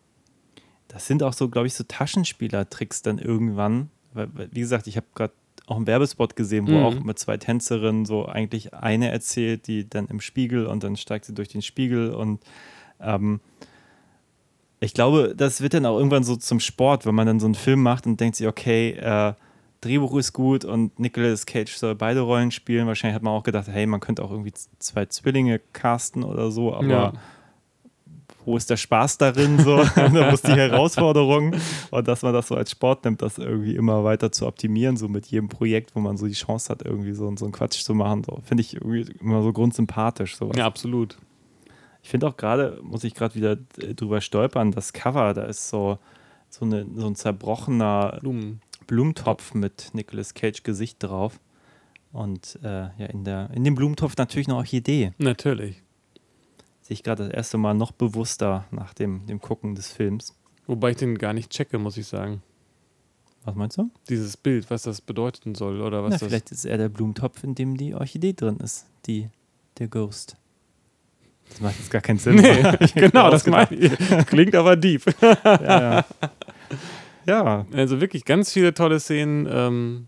das sind auch so, glaube ich, so Taschenspielertricks dann irgendwann. Weil, weil, wie gesagt, ich habe gerade auch einen Werbespot gesehen, wo Mhm. auch mit zwei Tänzerinnen so eigentlich eine erzählt, die dann im Spiegel und dann steigt sie durch den Spiegel und ähm, ich glaube, das wird dann auch irgendwann so zum Sport, wenn man dann so einen Film macht und denkt sich, okay, äh, Drehbuch ist gut und Nicolas Cage soll beide Rollen spielen. Wahrscheinlich hat man auch gedacht, hey, man könnte auch irgendwie zwei Zwillinge casten oder so, aber Ja. wo ist der Spaß darin? So, da muss die Herausforderung und dass man das so als Sport nimmt, das irgendwie immer weiter zu optimieren, so mit jedem Projekt, wo man so die Chance hat, irgendwie so, so einen Quatsch zu machen. So, finde ich irgendwie immer so grundsympathisch. Sowas. Ja, absolut. Ich finde auch gerade, muss ich gerade wieder äh, drüber stolpern, das Cover, da ist so, so, eine, so ein zerbrochener Blumen. Blumentopf mit Nicolas Cage Gesicht drauf. Und äh, ja, in, der, in dem Blumentopf natürlich eine Orchidee. Natürlich. Sehe ich gerade das erste Mal noch bewusster nach dem, dem Gucken des Films. Wobei ich den gar nicht checke, muss ich sagen. Was meinst du? Dieses Bild, was das bedeuten soll oder was Na, das. vielleicht ist er der Blumentopf, in dem die Orchidee drin ist. Die, der Ghost. Das macht jetzt gar keinen Sinn. Nee, genau, das meine ich. Klingt aber deep. Ja, ja. ja, Also wirklich ganz viele tolle Szenen. Ähm,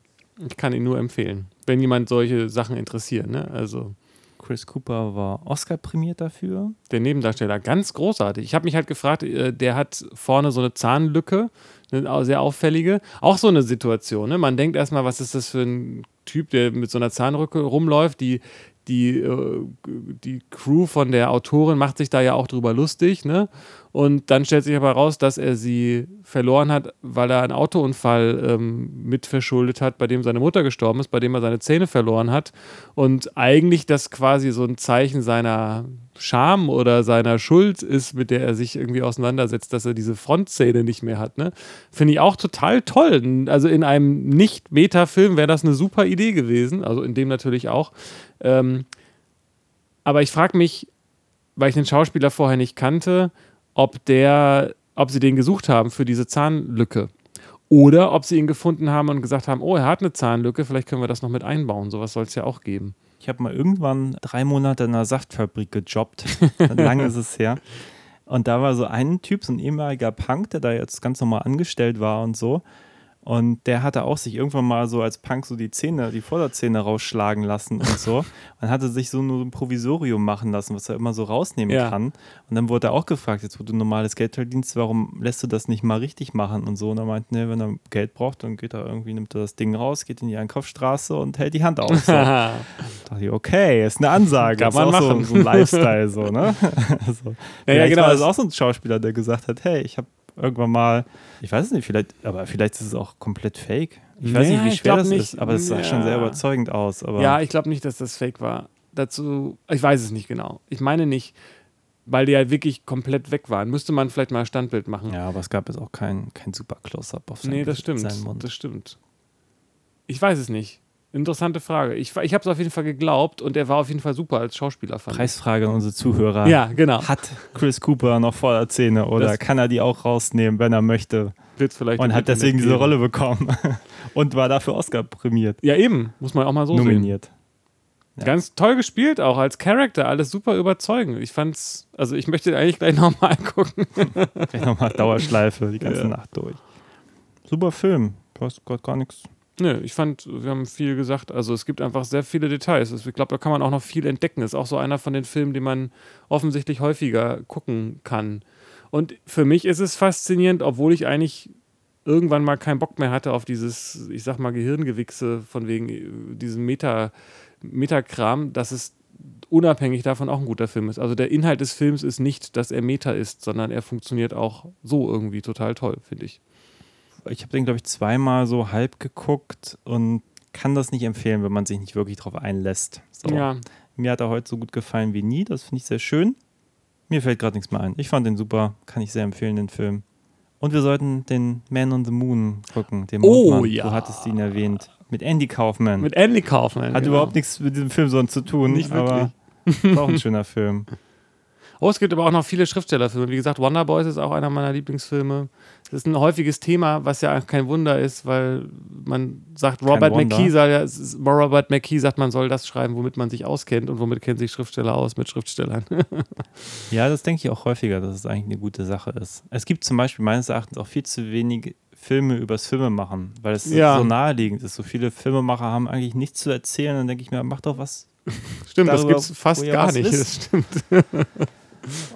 ich kann ihn nur empfehlen, wenn jemand solche Sachen interessiert. Ne? Also Chris Cooper war Oscar prämiert dafür. der Nebendarsteller, ganz großartig. Ich habe mich halt gefragt, äh, der hat vorne so eine Zahnlücke, eine sehr auffällige. Auch so eine Situation. Ne? Man denkt erstmal, was ist das für ein Typ, der mit so einer Zahnlücke rumläuft, die. Die, äh, die Crew von der Autorin macht sich da ja auch drüber lustig, ne? Und dann stellt sich aber raus, dass er sie verloren hat, weil er einen Autounfall ähm, mit verschuldet hat, bei dem seine Mutter gestorben ist, bei dem er seine Zähne verloren hat. Und eigentlich das quasi so ein Zeichen seiner Scham oder seiner Schuld ist, mit der er sich irgendwie auseinandersetzt, dass er diese Frontzähne nicht mehr hat. Ne? Finde ich auch total toll. Also in einem Nicht-Meta-Film wäre das eine super Idee gewesen, also in dem natürlich auch. Ähm, aber ich frage mich, weil ich den Schauspieler vorher nicht kannte, ob der, ob sie den gesucht haben für diese Zahnlücke. Oder ob sie ihn gefunden haben und gesagt haben, oh, er hat eine Zahnlücke, vielleicht können wir das noch mit einbauen. Sowas soll es ja auch geben. Ich habe mal irgendwann drei Monate in einer Saftfabrik gejobbt. Lange ist es her. Und da war so ein Typ, so ein ehemaliger Punk, der da jetzt ganz normal angestellt war und so. Und der hatte auch sich irgendwann mal so als Punk so die Zähne, die Vorderzähne rausschlagen lassen und so. Und hatte sich so nur ein Provisorium machen lassen, was er immer so rausnehmen Ja. kann. Und dann wurde er auch gefragt, jetzt wo du normales Geld verdienst, warum lässt du das nicht mal richtig machen und so. Und er meinte, ne, wenn er Geld braucht, dann geht er irgendwie, nimmt er das Ding raus, geht in die Einkaufsstraße und hält die Hand auf. So. dachte ich, okay, ist eine Ansage. Kann ist man auch machen. So, so ein Lifestyle, so, ne? so. Ja, ja, genau. War das auch so ein Schauspieler, der gesagt hat, hey, ich habe irgendwann mal, ich weiß es nicht, vielleicht, aber vielleicht ist es auch komplett fake. Ich weiß Ja, nicht, wie schwer das nicht. ist, aber es sah schon Ja. sehr überzeugend aus. Aber Ja, ich glaube nicht, dass das fake war. Dazu, ich weiß es nicht genau. Ich meine nicht, weil die halt wirklich komplett weg waren. Müsste man vielleicht mal ein Standbild machen. ja, aber es gab jetzt auch kein, kein super Close-Up auf seinen, nee, das stimmt. seinen Mund. Das stimmt. Ich weiß es nicht. Interessante Frage. Ich, ich habe es auf jeden Fall geglaubt und er war auf jeden Fall super als Schauspieler. Fand. Preisfrage an unsere Zuhörer. Ja, genau. Hat Chris Cooper noch Vorderzähne oder Das- kann er die auch rausnehmen, wenn er möchte? Wird's vielleicht Und hat deswegen diese. Rolle bekommen. Und war dafür Oscar prämiert. Ja, eben. Muss man auch mal so sehen. nominiert. Ja. Ganz toll gespielt auch als Charakter. Alles super überzeugend. Ich fand's, also ich möchte eigentlich gleich nochmal gucken. Vielleicht nochmal Dauerschleife die ganze Ja. Nacht durch. Super Film. Du hast gerade gar nichts. Nö, ich fand, wir haben viel gesagt. Also es gibt einfach sehr viele Details. Ich glaube, da kann man auch noch viel entdecken. Ist auch so einer von den Filmen, den man offensichtlich häufiger gucken kann. Und für mich ist es faszinierend, obwohl ich eigentlich irgendwann mal keinen Bock mehr hatte auf dieses, ich sag mal, Gehirngewichse von wegen äh, diesem Meta, Metakram, dass es unabhängig davon auch ein guter Film ist. Also der Inhalt des Films ist nicht, dass er Meta ist, sondern er funktioniert auch so irgendwie total toll, finde ich. Ich habe den, glaube ich, zweimal so halb geguckt und kann das nicht empfehlen, wenn man sich nicht wirklich drauf einlässt. So. Ja, Mir hat er heute so gut gefallen wie nie. Das finde ich sehr schön. Mir fällt gerade nichts mehr ein. Ich fand den super. Kann ich sehr empfehlen, den Film. Und wir sollten den Man on the Moon gucken. Den Oh, Mondmann. ja. Du hattest ihn erwähnt. Mit Andy Kaufman. mit Andy Kaufman. Hat genau. überhaupt nichts mit diesem Film sonst zu tun. Nicht aber ist auch ein schöner Film. Oh, es gibt aber auch noch viele Schriftstellerfilme. Wie gesagt, Wonder Boys ist auch einer meiner Lieblingsfilme. Das ist ein häufiges Thema, was ja kein Wunder ist, weil man sagt, Robert. McKee, soll, Robert McKee sagt, man soll das schreiben, womit man sich auskennt und womit kennen sich Schriftsteller aus mit Schriftstellern. Ja, das denke ich auch häufiger, dass es eigentlich eine gute Sache ist. Es gibt zum Beispiel meines Erachtens auch viel zu wenig Filme übers Filmemachen, weil es Ja. so naheliegend ist. So viele Filmemacher haben eigentlich nichts zu erzählen. Dann denke ich mir, mach doch was. Stimmt, das Darüber, gibt es fast gar nicht. wisst. Das stimmt.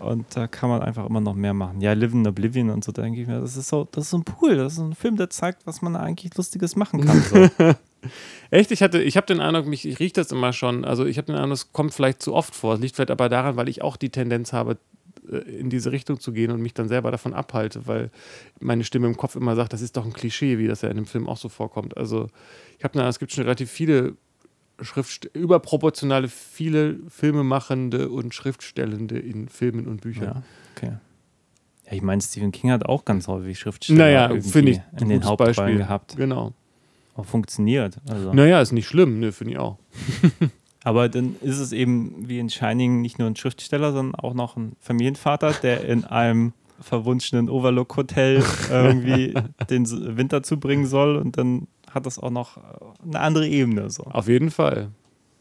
Und da kann man einfach immer noch mehr machen. Ja, Live in Oblivion und so, da denke ich mir, das ist so, das ist so ein Pool, das ist ein Film, der zeigt, was man eigentlich Lustiges machen kann. So. Echt? Ich hatte, ich habe den Eindruck, mich, ich rieche das immer schon. Also ich habe den Eindruck, es kommt vielleicht zu oft vor. Es liegt vielleicht aber daran, weil ich auch die Tendenz habe, äh, in diese Richtung zu gehen und mich dann selber davon abhalte, weil meine Stimme im Kopf immer sagt, das ist doch ein Klischee, wie das ja in dem Film auch so vorkommt. Also ich habe es gibt schon relativ viele Schrift überproportionale viele Filmemachende und Schriftstellende in Filmen und Büchern. ja, okay. Ja, ich meine, Stephen King hat auch ganz häufig Schriftsteller Naja, irgendwie finde ich in den Hauptrollen Beispiel. gehabt. Genau. Auch funktioniert. Also. Naja, ist nicht schlimm, ne, finde ich auch. Aber dann ist es eben wie in Shining nicht nur ein Schriftsteller, sondern auch noch ein Familienvater, der in einem verwunschenen Overlook-Hotel irgendwie den Winter zubringen soll und dann hat das auch noch äh, eine andere Ebene. So. Auf jeden Fall.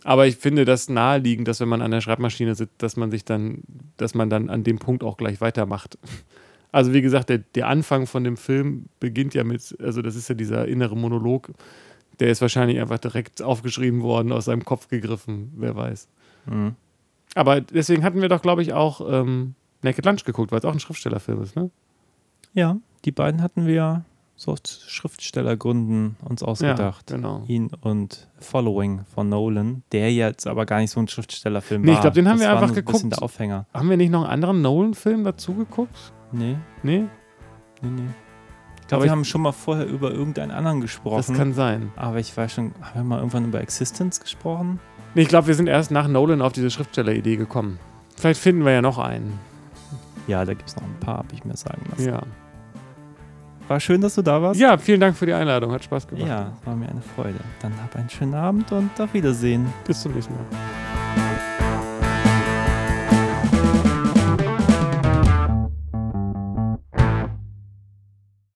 Aber ich finde das naheliegend, dass wenn man an der Schreibmaschine sitzt, dass man sich dann, dass man dann an dem Punkt auch gleich weitermacht. Also wie gesagt, der, der Anfang von dem Film beginnt ja mit, also das ist ja dieser innere Monolog, der ist wahrscheinlich einfach direkt aufgeschrieben worden, aus seinem Kopf gegriffen, wer weiß. Mhm. Aber deswegen hatten wir doch, glaube ich, auch ähm, Naked Lunch geguckt, weil es auch ein Schriftstellerfilm ist, ne? Ja, die beiden hatten wir so aus Schriftstellergründen uns ausgedacht. Ja, genau. Ihn und Following von Nolan, der jetzt aber gar nicht so ein Schriftstellerfilm Nee, ich war. glaub, den haben das wir einfach ein bisschen geguckt. der Aufhänger. Haben wir nicht noch einen anderen Nolan-Film dazu geguckt? Nee, Nee? nee, nee. Ich glaube, wir ich- haben schon mal vorher über irgendeinen anderen gesprochen. Das kann sein. Aber ich weiß schon, haben wir mal irgendwann über Existence gesprochen? Nee, ich glaube, wir sind erst nach Nolan auf diese Schriftsteller-Idee gekommen. Vielleicht finden wir ja noch einen. Ja, da gibt es noch ein paar, habe ich mir sagen lassen. Ja. War schön, dass du da warst. ja, vielen Dank für die Einladung. Hat Spaß gemacht. Ja, war mir eine Freude. Dann hab einen schönen Abend und auf Wiedersehen. Bis zum nächsten Mal.